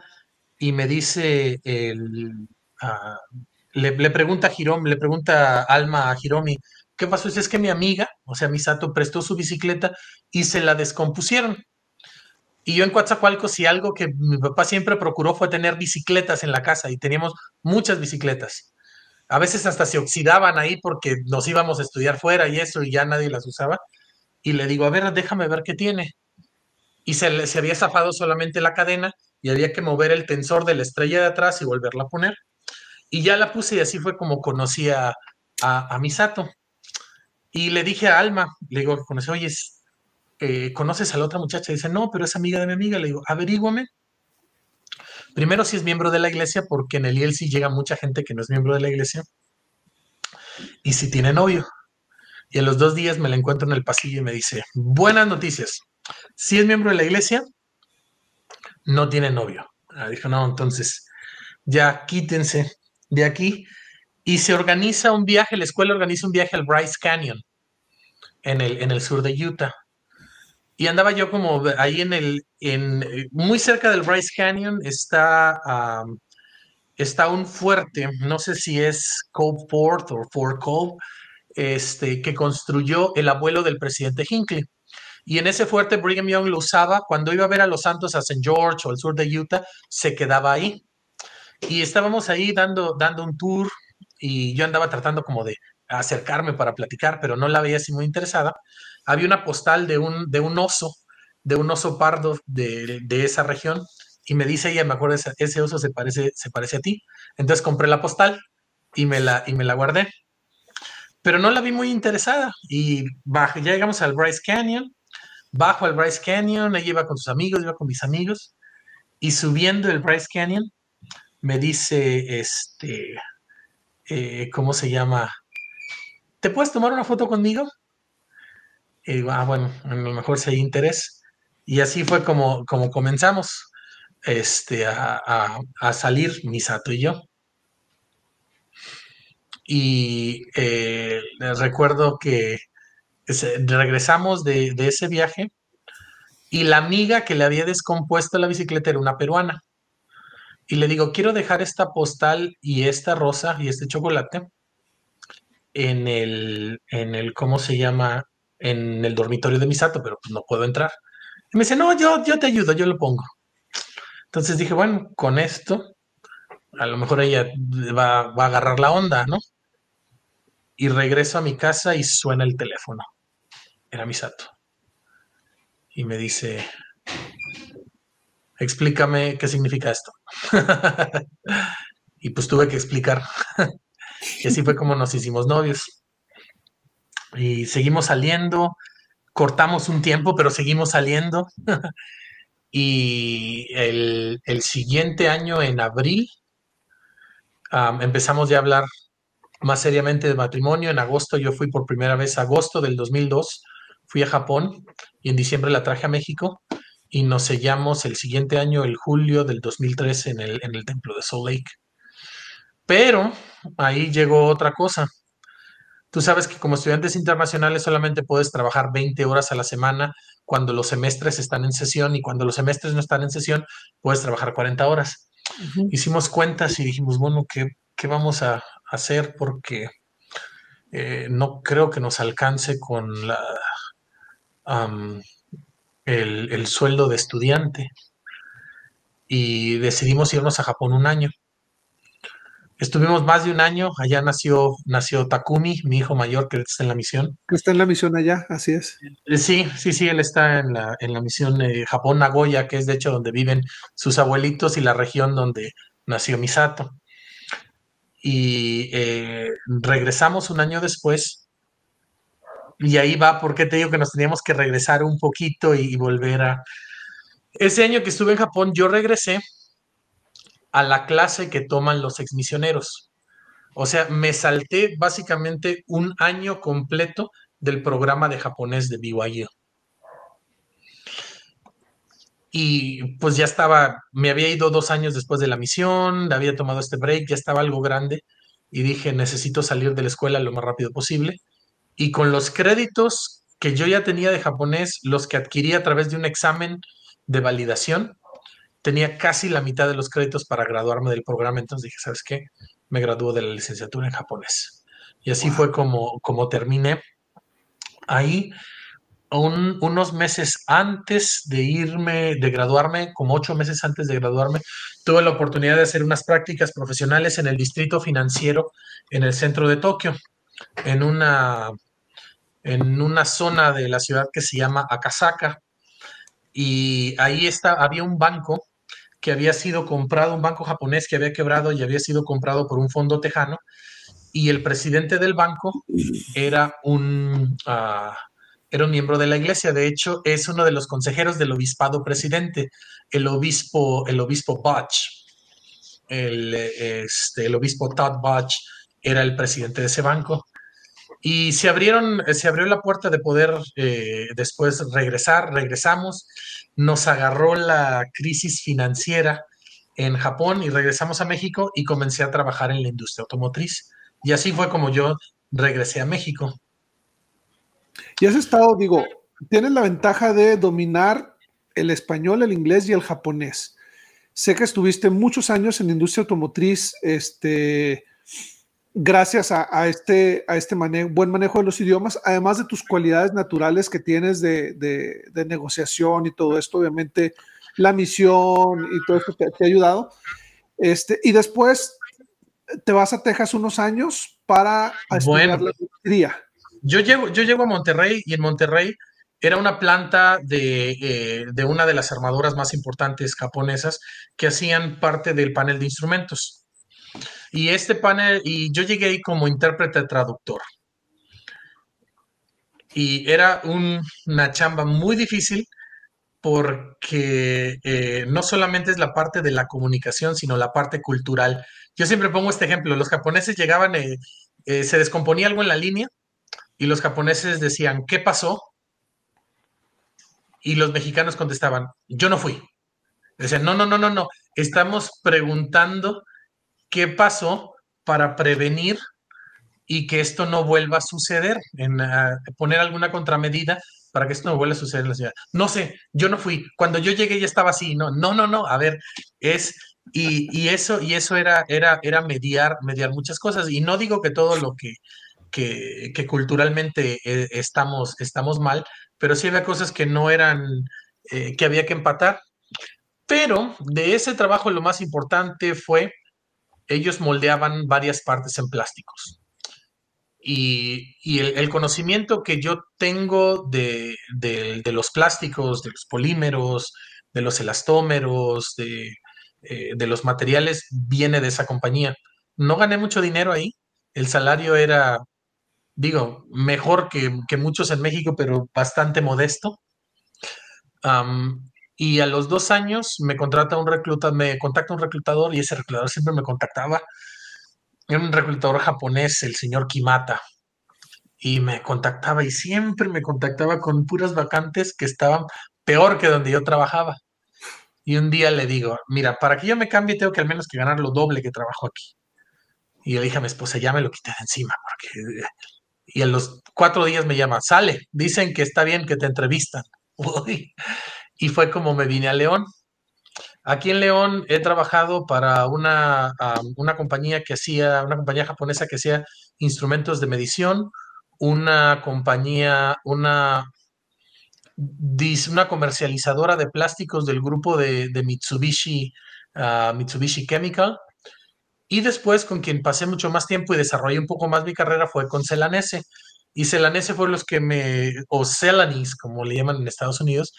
y me dice el... Uh, le, pregunta a Hiromi, le pregunta Alma a Hiromi, ¿qué pasó? Es que mi amiga, o sea, Misato, prestó su bicicleta y se la descompusieron. Y yo en Coatzacoalcos, si algo que mi papá siempre procuró fue tener bicicletas en la casa y teníamos muchas bicicletas. A veces hasta se oxidaban ahí porque nos íbamos a estudiar fuera y eso y ya nadie las usaba. Y le digo, a ver, déjame ver qué tiene. Y se, se había zafado solamente la cadena y había que mover el tensor de la estrella de atrás y volverla a poner. Y ya la puse y así fue como conocí a, a, a Misato. Y le dije a Alma, le digo, oye, eh, ¿conoces a la otra muchacha? Dice, no, pero es amiga de mi amiga. Le digo, averíguame. Primero, si es miembro de la iglesia, porque en el IELSI llega mucha gente que no es miembro de la iglesia. Y si tiene novio. Y en los dos días me la encuentro en el pasillo y me dice, buenas noticias. Si es miembro de la iglesia, no tiene novio. Ah, dijo, no, entonces ya quítense de aquí. Y se organiza un viaje, la escuela organiza un viaje al Bryce Canyon en el, en el sur de Utah. Y andaba yo como ahí en el, en, muy cerca del Bryce Canyon está, um, está un fuerte, no sé si es Cove Fort o Fort Cove, este, que construyó el abuelo del presidente Hinckley. Y en ese fuerte Brigham Young lo usaba cuando iba a ver a los santos a St. George o al sur de Utah, se quedaba ahí. Y estábamos ahí dando, dando un tour y yo andaba tratando como de acercarme para platicar, pero no la veía así muy interesada. Había una postal de un, de un oso, de un oso pardo de, de esa región, y me dice ella, me acuerdo, ese, ese oso se parece, se parece a ti. Entonces compré la postal y me la, y me la guardé. Pero no la vi muy interesada. Y ya llegamos al Bryce Canyon, bajo al Bryce Canyon, ella iba con sus amigos, iba con mis amigos, y subiendo el Bryce Canyon, me dice, este, eh, ¿cómo se llama? ¿Te puedes tomar una foto conmigo? Y digo, ah, bueno, a lo mejor si hay interés. Y así fue como, como comenzamos este, a, salir Misato y yo. Y eh, recuerdo que regresamos de, de, ese viaje Y la amiga que le había descompuesto la bicicleta era una peruana. Y le digo, quiero dejar esta postal y esta rosa y este chocolate en el, en el, ¿cómo se llama? En el dormitorio de Misato, pero pues no puedo entrar. Y me dice, no, yo, yo te ayudo, yo lo pongo. Entonces dije, bueno, con esto, a lo mejor ella va, va a agarrar la onda, ¿no? Y regreso a mi casa y suena el teléfono. Era Misato. Y me dice, explícame qué significa esto. *laughs* y pues tuve que explicar. *laughs* y así fue como nos hicimos novios. Y seguimos saliendo, cortamos un tiempo, pero seguimos saliendo. *laughs* y el, siguiente año, en abril, empezamos ya a hablar más seriamente de matrimonio. En agosto yo fui por primera vez, agosto del 2002, fui a Japón y en diciembre la traje a México y nos sellamos el siguiente año, el julio del 2003, en el, en el templo de Salt Lake. Pero ahí llegó otra cosa. Tú sabes que como estudiantes internacionales solamente puedes trabajar 20 horas a la semana cuando los semestres están en sesión y cuando los semestres no están en sesión puedes trabajar 40 horas. Hicimos cuentas y dijimos, bueno, ¿qué, qué vamos a hacer? Porque eh, no creo que nos alcance con la, el, sueldo de estudiante y decidimos irnos a Japón un año. Estuvimos más de un año, allá nació, nació Takumi, mi hijo mayor que está en la misión. Que está en la misión allá, así es. Eh, sí, sí, sí, él está en la, en la misión de Japón Nagoya, que es de hecho donde viven sus abuelitos y la región donde nació Misato. Y eh, regresamos un año después y ahí va, porque te digo que nos teníamos que regresar un poquito y, volver a... Ese año que estuve en Japón, yo regresé a la clase que toman los exmisioneros. O sea, me salté básicamente un año completo del programa de japonés de BYU. Y pues ya estaba, me había ido dos años después de la misión, había tomado este break, ya estaba algo grande y dije, necesito salir de la escuela lo más rápido posible y con los créditos que yo ya tenía de japonés, los que adquirí a través de un examen de validación, tenía casi la mitad de los créditos para graduarme del programa, entonces dije, ¿sabes qué? Me graduó de la licenciatura en japonés. Y así fue como, como terminé. Ahí, unos meses antes de irme, de graduarme, como ocho meses antes de graduarme, tuve la oportunidad de hacer unas prácticas profesionales en el distrito financiero en el centro de Tokio en una, en una zona de la ciudad que se llama Akasaka. Y ahí está, había un banco que había sido comprado, un banco japonés que había quebrado y había sido comprado por un fondo tejano. Y el presidente del banco era un, ah, era un miembro de la iglesia. De hecho, es uno de los consejeros del obispado presidente, el obispo, el obispo Butch. El, este, obispo Todd Butch era el presidente de ese banco. Y se abrieron, se abrió la puerta de poder eh, después regresar, regresamos, nos agarró la crisis financiera en Japón y regresamos a México y comencé a trabajar en la industria automotriz. Y así fue como yo regresé a México. Y has estado, digo, tienes la ventaja de dominar el español, el inglés y el japonés. Sé que estuviste muchos años en la industria automotriz, este, gracias a, este, a este buen manejo de los idiomas, además de tus cualidades naturales que tienes de, negociación y todo esto, obviamente la misión y todo esto te, ha ayudado. Este, y después te vas a Texas unos años para estudiar la industria. Yo llego, yo llego a Monterrey y en Monterrey era una planta de, eh, de una de las armadoras más importantes japonesas que hacían parte del panel de instrumentos. Y este panel, y yo llegué ahí como intérprete traductor. Y era una chamba muy difícil porque eh, no solamente es la parte de la comunicación, sino la parte cultural. Yo siempre pongo este ejemplo, los japoneses llegaban, eh, eh, se descomponía algo en la línea y los japoneses decían, ¿qué pasó? Y los mexicanos contestaban, yo no fui. Decían, no, no, no, no, no, estamos preguntando qué pasó para prevenir y que esto no vuelva a suceder, en poner alguna contramedida para que esto no vuelva a suceder en la ciudad. No sé, yo no fui. Cuando yo llegué ya estaba así, no, no, no, no. A ver, es y, eso y eso era era era mediar mediar muchas cosas y no digo que todo lo que que, culturalmente eh, estamos estamos mal, pero sí había cosas que no eran eh, que había que empatar. Pero de ese trabajo lo más importante fue ellos moldeaban varias partes en plásticos. Y, el, conocimiento que yo tengo de, los plásticos, de los polímeros, de los elastómeros, de, eh, de, los materiales, viene de esa compañía. No gané mucho dinero ahí. El salario era, digo, mejor que, muchos en México, pero bastante modesto. y a los dos años me contrata un recluta, me contacta un reclutador y ese reclutador siempre me contactaba era un reclutador japonés, el señor Kimata, y me contactaba y siempre me contactaba con puras vacantes que estaban peor que donde yo trabajaba. Y un día le digo, mira, para que yo me cambie tengo que al menos que ganar lo doble que trabajo aquí. Y le dije a mi esposa, ya me lo quité de encima, porque... Y a los cuatro días me llama, sale, dicen que está bien que te entrevistan. *laughs* y fue como me vine a León. Aquí en León he trabajado para una, una compañía que hacía, una compañía japonesa que hacía instrumentos de medición, una compañía, una, una comercializadora de plásticos del grupo de, Mitsubishi, ah, Mitsubishi Chemical. Y después con quien pasé mucho más tiempo y desarrollé un poco más mi carrera fue con Celanese. Y Celanese fue los que me, o Celanis, como le llaman en Estados Unidos,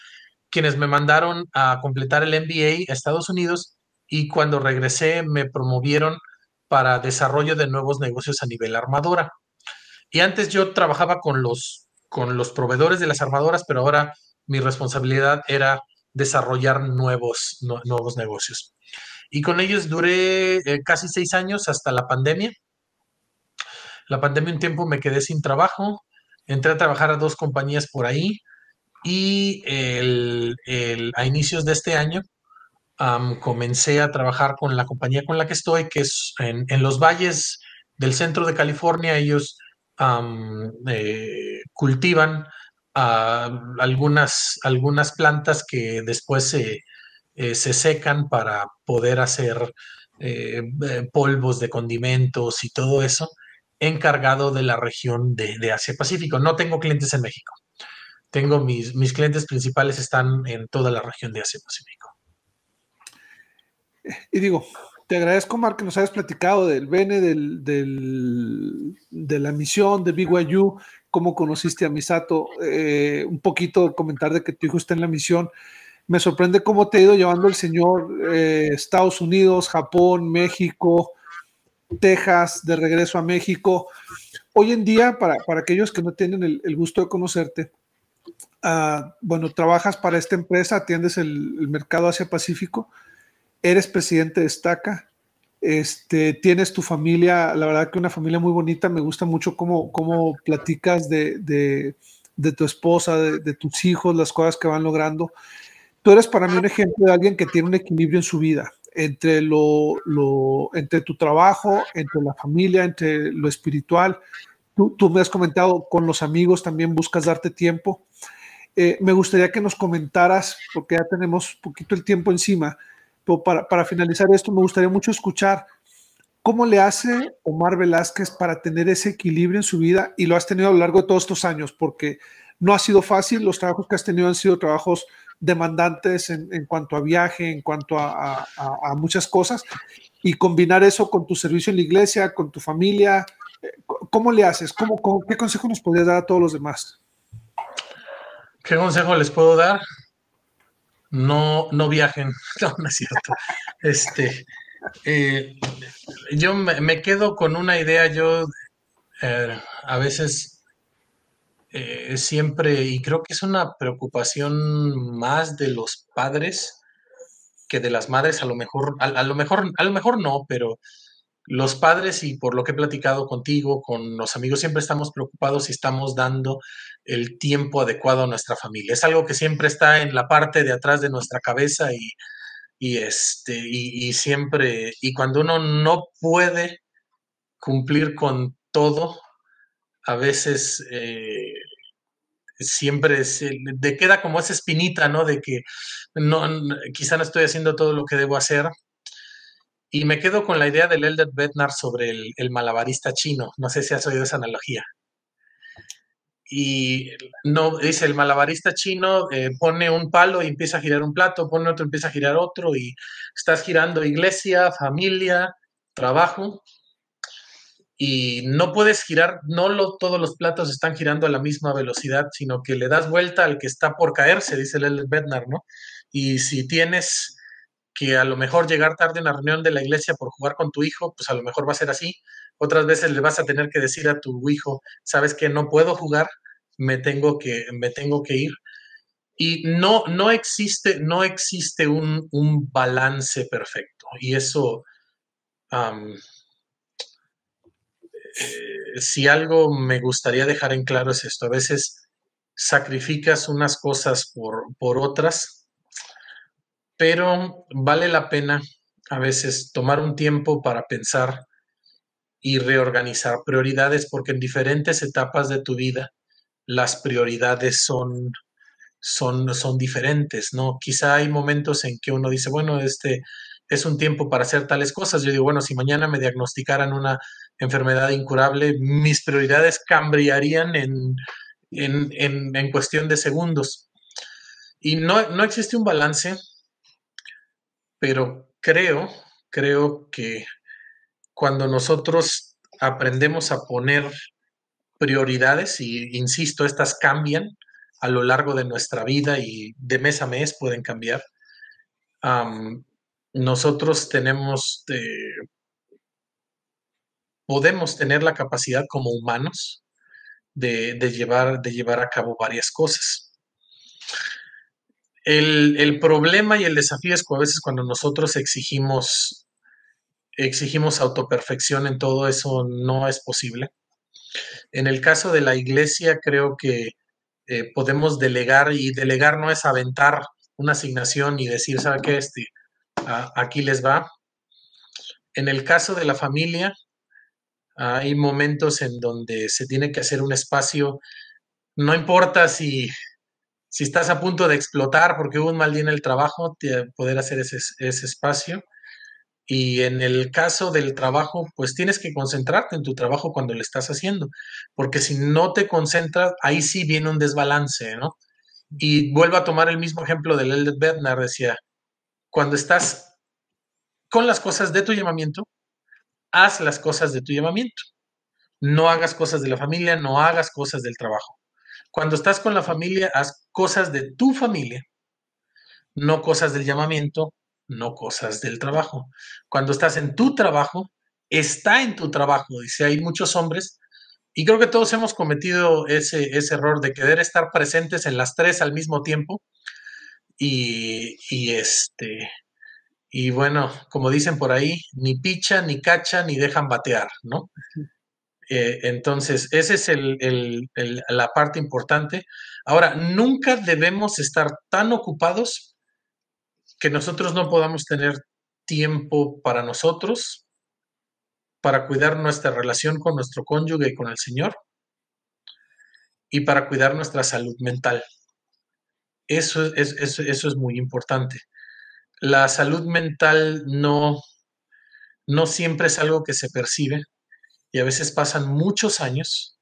quienes me mandaron a completar el MBA a Estados Unidos y cuando regresé me promovieron para desarrollo de nuevos negocios a nivel armadora. Y antes yo trabajaba con los, con los proveedores de las armadoras, pero ahora mi responsabilidad era desarrollar nuevos, nuevos negocios. Y con ellos duré eh, casi seis años hasta la pandemia. La pandemia un tiempo me quedé sin trabajo, entré a trabajar a dos compañías por ahí, y a inicios de este año comencé a trabajar con la compañía con la que estoy, que es en, los valles del centro de California. Ellos eh, cultivan algunas, algunas plantas que después se, eh, se secan para poder hacer eh, polvos de condimentos y todo eso, encargado de la región de, de Asia Pacífico. No tengo clientes en México tengo mis, mis clientes principales están en toda la región de Asia Pacífico. Y digo, te agradezco, Mark, que nos hayas platicado del Bene, del, de la misión de BYU, cómo conociste a Misato, eh, un poquito comentar de que tu hijo está en la misión. Me sorprende cómo te ha ido llevando el señor eh, Estados Unidos, Japón, México, Texas, de regreso a México. Hoy en día, para, aquellos que no tienen el gusto de conocerte, Ah, bueno, trabajas para esta empresa, atiendes el, mercado Asia-Pacífico, eres presidente de Estaca, este, tienes tu familia, la verdad que una familia muy bonita, me gusta mucho cómo, cómo platicas de, tu esposa, de, tus hijos, las cosas que van logrando. Tú eres para mí un ejemplo de alguien que tiene un equilibrio en su vida entre, lo, entre tu trabajo, entre la familia, entre lo espiritual. Tú, tú me has comentado con los amigos, también buscas darte tiempo. Eh, me gustaría que nos comentaras, porque ya tenemos poquito el tiempo encima, pero para, finalizar esto, me gustaría mucho escuchar cómo le hace Omar Velázquez para tener ese equilibrio en su vida y lo has tenido a lo largo de todos estos años, porque no ha sido fácil, los trabajos que has tenido han sido trabajos demandantes en, cuanto a viaje, en cuanto a, muchas cosas, y combinar eso con tu servicio en la iglesia, con tu familia, eh, ¿cómo le haces? ¿Cómo, qué consejo nos podrías dar a todos los demás? ¿Qué consejo les puedo dar? No, no viajen. *laughs* No, no es cierto. Este, eh, yo me, quedo con una idea. Yo eh, a veces eh, siempre, y creo que es una preocupación más de los padres que de las madres. A lo mejor, a lo mejor, a lo mejor no, pero los padres, y por lo que he platicado contigo, con los amigos, siempre estamos preocupados si estamos dando el tiempo adecuado a nuestra familia. Es algo que siempre está en la parte de atrás de nuestra cabeza y, y este, y, siempre, y cuando uno no puede cumplir con todo, a veces eh, siempre se de queda como esa espinita, ¿no? De que no, quizá no estoy haciendo todo lo que debo hacer. Y me quedo con la idea del Elder Bednar sobre el, malabarista chino. No sé si has oído esa analogía. Y no, dice, el malabarista chino eh, pone un palo y empieza a girar un plato, pone otro, empieza a girar otro, y estás girando iglesia, familia, trabajo, y no puedes girar, no lo, todos los platos están girando a la misma velocidad, sino que le das vuelta al que está por caerse, dice el Bednar, ¿no? Y si tienes que a lo mejor llegar tarde a una reunión de la iglesia por jugar con tu hijo, pues a lo mejor va a ser así. Otras veces le vas a tener que decir a tu hijo, sabes que no puedo jugar, me tengo que, me tengo que ir. Y no, no existe, no existe un, balance perfecto. Y eso, eh, si algo me gustaría dejar en claro es esto, a veces sacrificas unas cosas por, por otras, pero vale la pena a veces tomar un tiempo para pensar y reorganizar prioridades porque en diferentes etapas de tu vida las prioridades son, son, son diferentes, ¿no? Quizá hay momentos en que uno dice, bueno, este es un tiempo para hacer tales cosas. Yo digo, bueno, si mañana me diagnosticaran una enfermedad incurable, mis prioridades cambiarían en, en, cuestión de segundos. Y no, no existe un balance, pero creo, creo que cuando nosotros aprendemos a poner prioridades, y insisto, estas cambian a lo largo de nuestra vida y de mes a mes pueden cambiar, nosotros tenemos podemos tener la capacidad como humanos de, llevar, de llevar a cabo varias cosas. El, problema y el desafío es que a veces cuando nosotros exigimos, exigimos autoperfección en todo eso no es posible. En el caso de la iglesia creo que eh, podemos delegar y delegar no es aventar una asignación y decir, ¿sabe qué? Este, aquí les va. En el caso de la familia, hay momentos en donde se tiene que hacer un espacio, no importa si, si estás a punto de explotar porque hubo un mal día en el trabajo, poder hacer ese, ese espacio. Y en el caso del trabajo, pues tienes que concentrarte en tu trabajo cuando lo estás haciendo, porque si no te concentras, ahí sí viene un desbalance, ¿no? Y vuelvo a tomar el mismo ejemplo del Elder Bednar, decía, cuando estás con las cosas de tu llamamiento, haz las cosas de tu llamamiento. No hagas cosas de la familia, no hagas cosas del trabajo. Cuando estás con la familia, haz cosas de tu familia, no cosas del llamamiento, no cosas del trabajo. Cuando estás en tu trabajo, está en tu trabajo. Dice, hay muchos hombres, y creo que todos hemos cometido ese, ese error de querer estar presentes en las tres al mismo tiempo. Y, y este, y bueno, como dicen por ahí, ni picha, ni cacha, ni dejan batear, ¿no? Eh, entonces, esa es la parte importante. Ahora, nunca debemos estar tan ocupados que nosotros no podamos tener tiempo para nosotros, para cuidar nuestra relación con nuestro cónyuge y con el Señor, y para cuidar nuestra salud mental. Eso eso es muy importante la salud mental no, no siempre es algo que se percibe y a veces pasan muchos años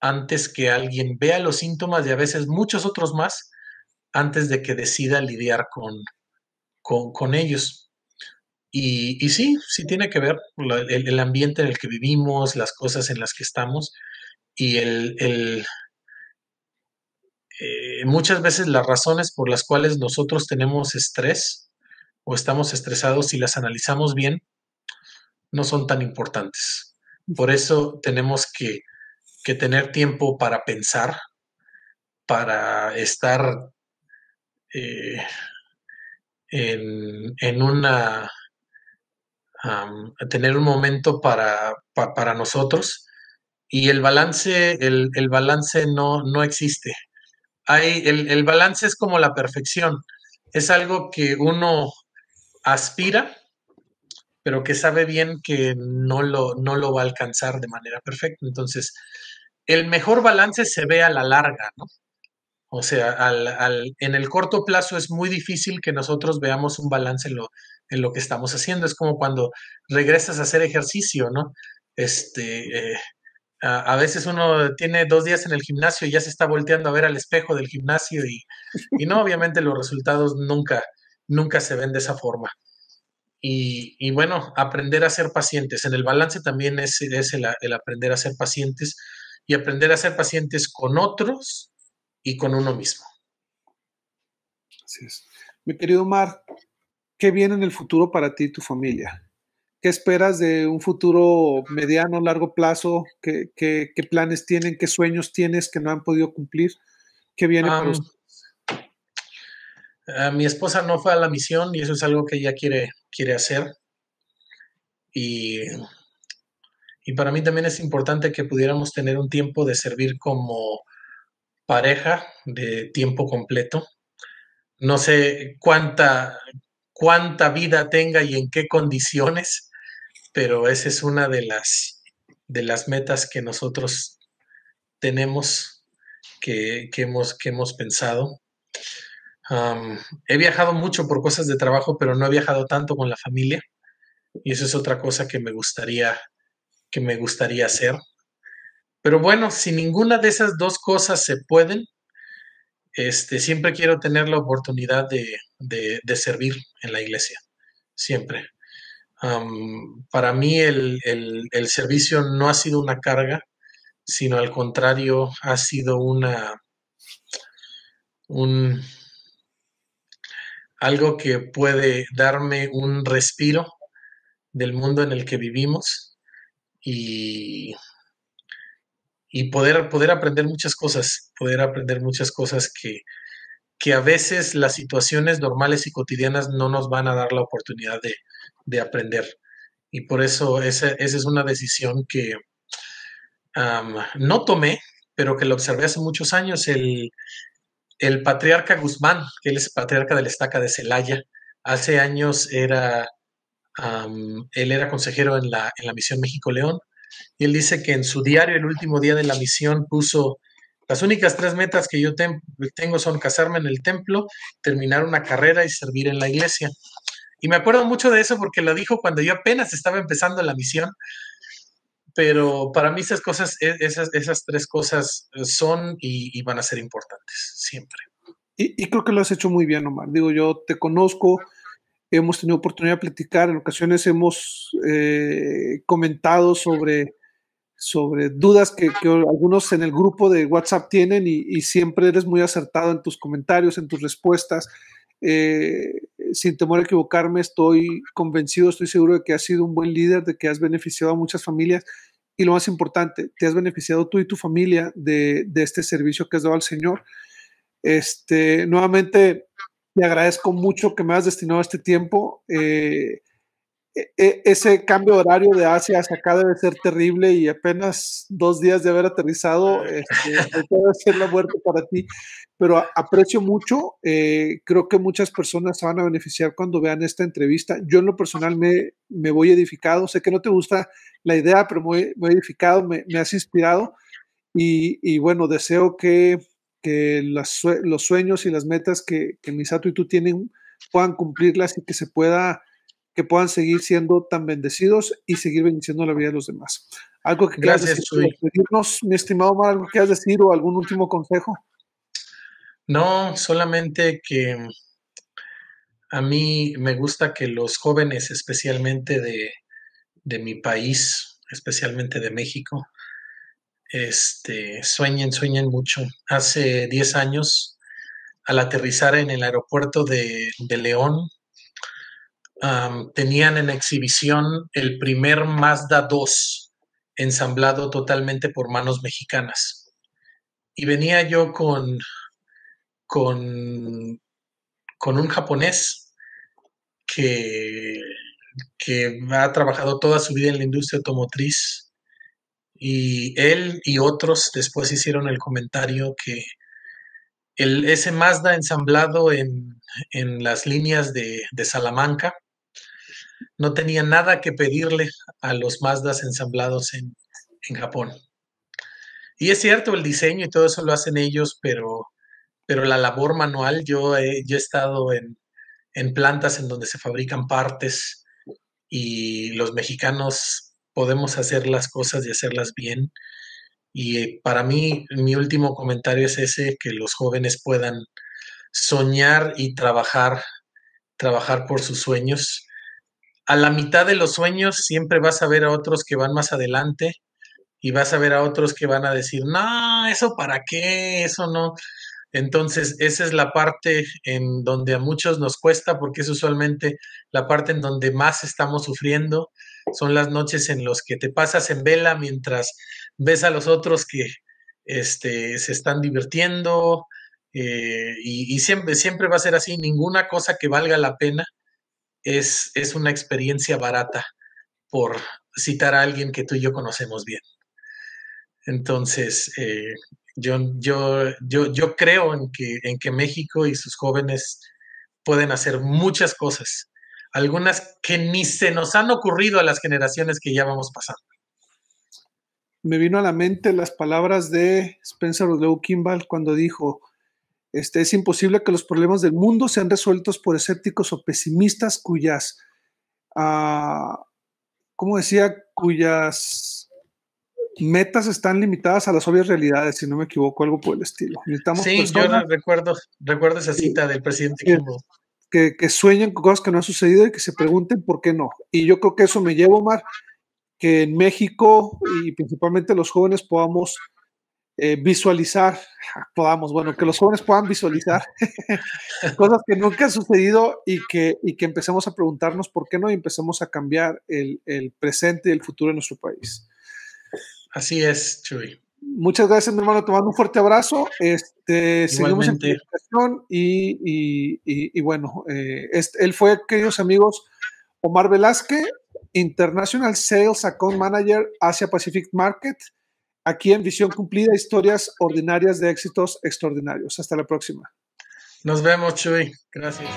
antes que alguien vea los síntomas y a veces muchos otros más antes de que decida lidiar con, con, ellos. Y, sí, sí tiene que ver el, ambiente en el que vivimos, las cosas en las que estamos y el, eh, muchas veces las razones por las cuales nosotros tenemos estrés o estamos estresados, si las analizamos bien, no son tan importantes. Por eso tenemos que, tener tiempo para pensar, para estar eh, en, una... tener un momento para, para nosotros y el balance, el, balance no, no existe. Hay, el, el balance es como la perfección. Es algo que uno aspira, pero que sabe bien que no lo, no lo va a alcanzar de manera perfecta. Entonces, el mejor balance se ve a la larga, ¿no? O sea, al, en el corto plazo es muy difícil que nosotros veamos un balance en lo, en lo que estamos haciendo. Es como cuando regresas a hacer ejercicio, ¿no? Este, eh, a, veces uno tiene dos días en el gimnasio y ya se está volteando a ver al espejo del gimnasio y, y no, obviamente los resultados nunca, nunca se ven de esa forma. Y, y, bueno, aprender a ser pacientes. En el balance también es, es el, el, aprender a ser pacientes y aprender a ser pacientes con otros y con uno mismo. Así es. Mi querido Omar, ¿qué viene en el futuro para ti y tu familia? ¿Qué esperas de un futuro mediano, largo plazo? ¿Qué, qué, qué planes tienen? ¿Qué sueños tienes que no han podido cumplir? ¿Qué viene para ustedes? mi esposa no fue a la misión y eso es algo que ella quiere, quiere hacer. Y, y para mí también es importante que pudiéramos tener un tiempo de servir como pareja de tiempo completo. No sé cuánta, cuánta vida tenga y en qué condiciones, pero esa es una de las, de las metas que nosotros tenemos, que, hemos, que hemos pensado. He viajado mucho por cosas de trabajo, pero no he viajado tanto con la familia. Y eso es otra cosa que me gustaría, que me gustaría hacer. Pero bueno, si ninguna de esas dos cosas se pueden, este, siempre quiero tener la oportunidad de, servir en la iglesia, siempre. para mí el, servicio no ha sido una carga, sino al contrario, ha sido una, un, algo que puede darme un respiro del mundo en el que vivimos y y poder, poder aprender muchas cosas, poder aprender muchas cosas que, que a veces las situaciones normales y cotidianas no nos van a dar la oportunidad de, aprender. Y por eso esa, es una decisión que no tomé, pero que lo observé hace muchos años. El, el patriarca Guzmán, que él es patriarca de la estaca de Celaya, hace años era, él era consejero en la, en la misión México-León y él dice que en su diario, el último día de la misión, puso, las únicas tres metas que yo tengo son casarme en el templo, terminar una carrera y servir en la iglesia. Y me acuerdo mucho de eso porque lo dijo cuando yo apenas estaba empezando la misión. Pero para mí esas cosas, e, esas, esas tres cosas son y, van a ser importantes siempre. Y, creo que lo has hecho muy bien, Omar. Digo, yo te conozco, hemos tenido oportunidad de platicar, en ocasiones hemos eh, comentado sobre, sobre dudas que, algunos en el grupo de WhatsApp tienen y, siempre eres muy acertado en tus comentarios, en tus respuestas. Eh, sin temor a equivocarme, estoy convencido, estoy seguro de que has sido un buen líder, de que has beneficiado a muchas familias y lo más importante, te has beneficiado tú y tu familia de, este servicio que has dado al Señor. Este, nuevamente, te agradezco mucho que me has destinado este tiempo. Eh, ese cambio horario de Asia hacia acá debe ser terrible y apenas dos días de haber aterrizado este, puede ser la muerte para ti, pero aprecio mucho, eh, creo que muchas personas se van a beneficiar cuando vean esta entrevista. Yo en lo personal me, me voy edificado, sé que no te gusta la idea, pero me voy, edificado, me, me has inspirado. Y, y bueno, deseo que que los sueños y las metas que, que Misato y tú tienen puedan cumplirlas y que se pueda que puedan seguir siendo tan bendecidos y seguir bendiciendo la vida de los demás. Algo que quieras decir, mi estimado Omar, algo que quieras decir o algún último consejo. No, solamente que a mí me gusta que los jóvenes, especialmente de, de mi país, especialmente de México, este, sueñen, sueñen mucho. Hace 10 años, al aterrizar en el aeropuerto de, León, tenían en exhibición el primer Mazda 2 ensamblado totalmente por manos mexicanas. Y venía yo con, con, con un japonés que, que ha trabajado toda su vida en la industria automotriz y él y otros después hicieron el comentario que el, ese Mazda ensamblado en, las líneas de, Salamanca no tenía nada que pedirle a los Mazdas ensamblados en, en Japón. Y es cierto, el diseño y todo eso lo hacen ellos, pero, pero la labor manual, yo he, yo he estado en, en plantas en donde se fabrican partes y los mexicanos podemos hacer las cosas y hacerlas bien. Y para mí, mi último comentario es ese, que los jóvenes puedan soñar y trabajar, trabajar por sus sueños. A la mitad de los sueños siempre vas a ver a otros que van más adelante y vas a ver a otros que van a decir, no, eso para qué, eso no. Entonces, esa es la parte en donde a muchos nos cuesta, porque es usualmente la parte en donde más estamos sufriendo. Son las noches en las que te pasas en vela mientras ves a los otros que este, se están divirtiendo. Eh, y, siempre, siempre va a ser así. Ninguna cosa que valga la pena es, es una experiencia barata, por citar a alguien que tú y yo conocemos bien. Entonces, eh, yo, yo, yo, yo creo en que, en que México y sus jóvenes pueden hacer muchas cosas, algunas que ni se nos han ocurrido a las generaciones que ya vamos pasando. Me vino a la mente las palabras de Spencer W. Kimball cuando dijo, este, es imposible que los problemas del mundo sean resueltos por escépticos o pesimistas cuyas, uh, ¿cómo decía? Cuyas metas están limitadas a las obvias realidades, si no me equivoco, algo por el estilo. sí, yo recuerdo, recuerdo esa cita del presidente que, que, sueñen con cosas que no han sucedido y que se pregunten por qué no. Y yo creo que eso me lleva, Omar, que en México y principalmente los jóvenes podamos eh, visualizar, podamos, bueno, que los jóvenes puedan visualizar *laughs* cosas que nunca han sucedido y que, y que empecemos a preguntarnos por qué no y empecemos a cambiar el, el presente y el futuro de nuestro país. Así es, Chuy. Muchas gracias, mi hermano. Te mando un fuerte abrazo. Este, seguimos en comunicación y, y, y, bueno, eh, este, él fue, queridos amigos, Omar Velázquez, International Sales Account Manager Asia Pacific Market, aquí en Visión Cumplida, historias ordinarias de éxitos extraordinarios. Hasta la próxima. Nos vemos, Chuy. Gracias.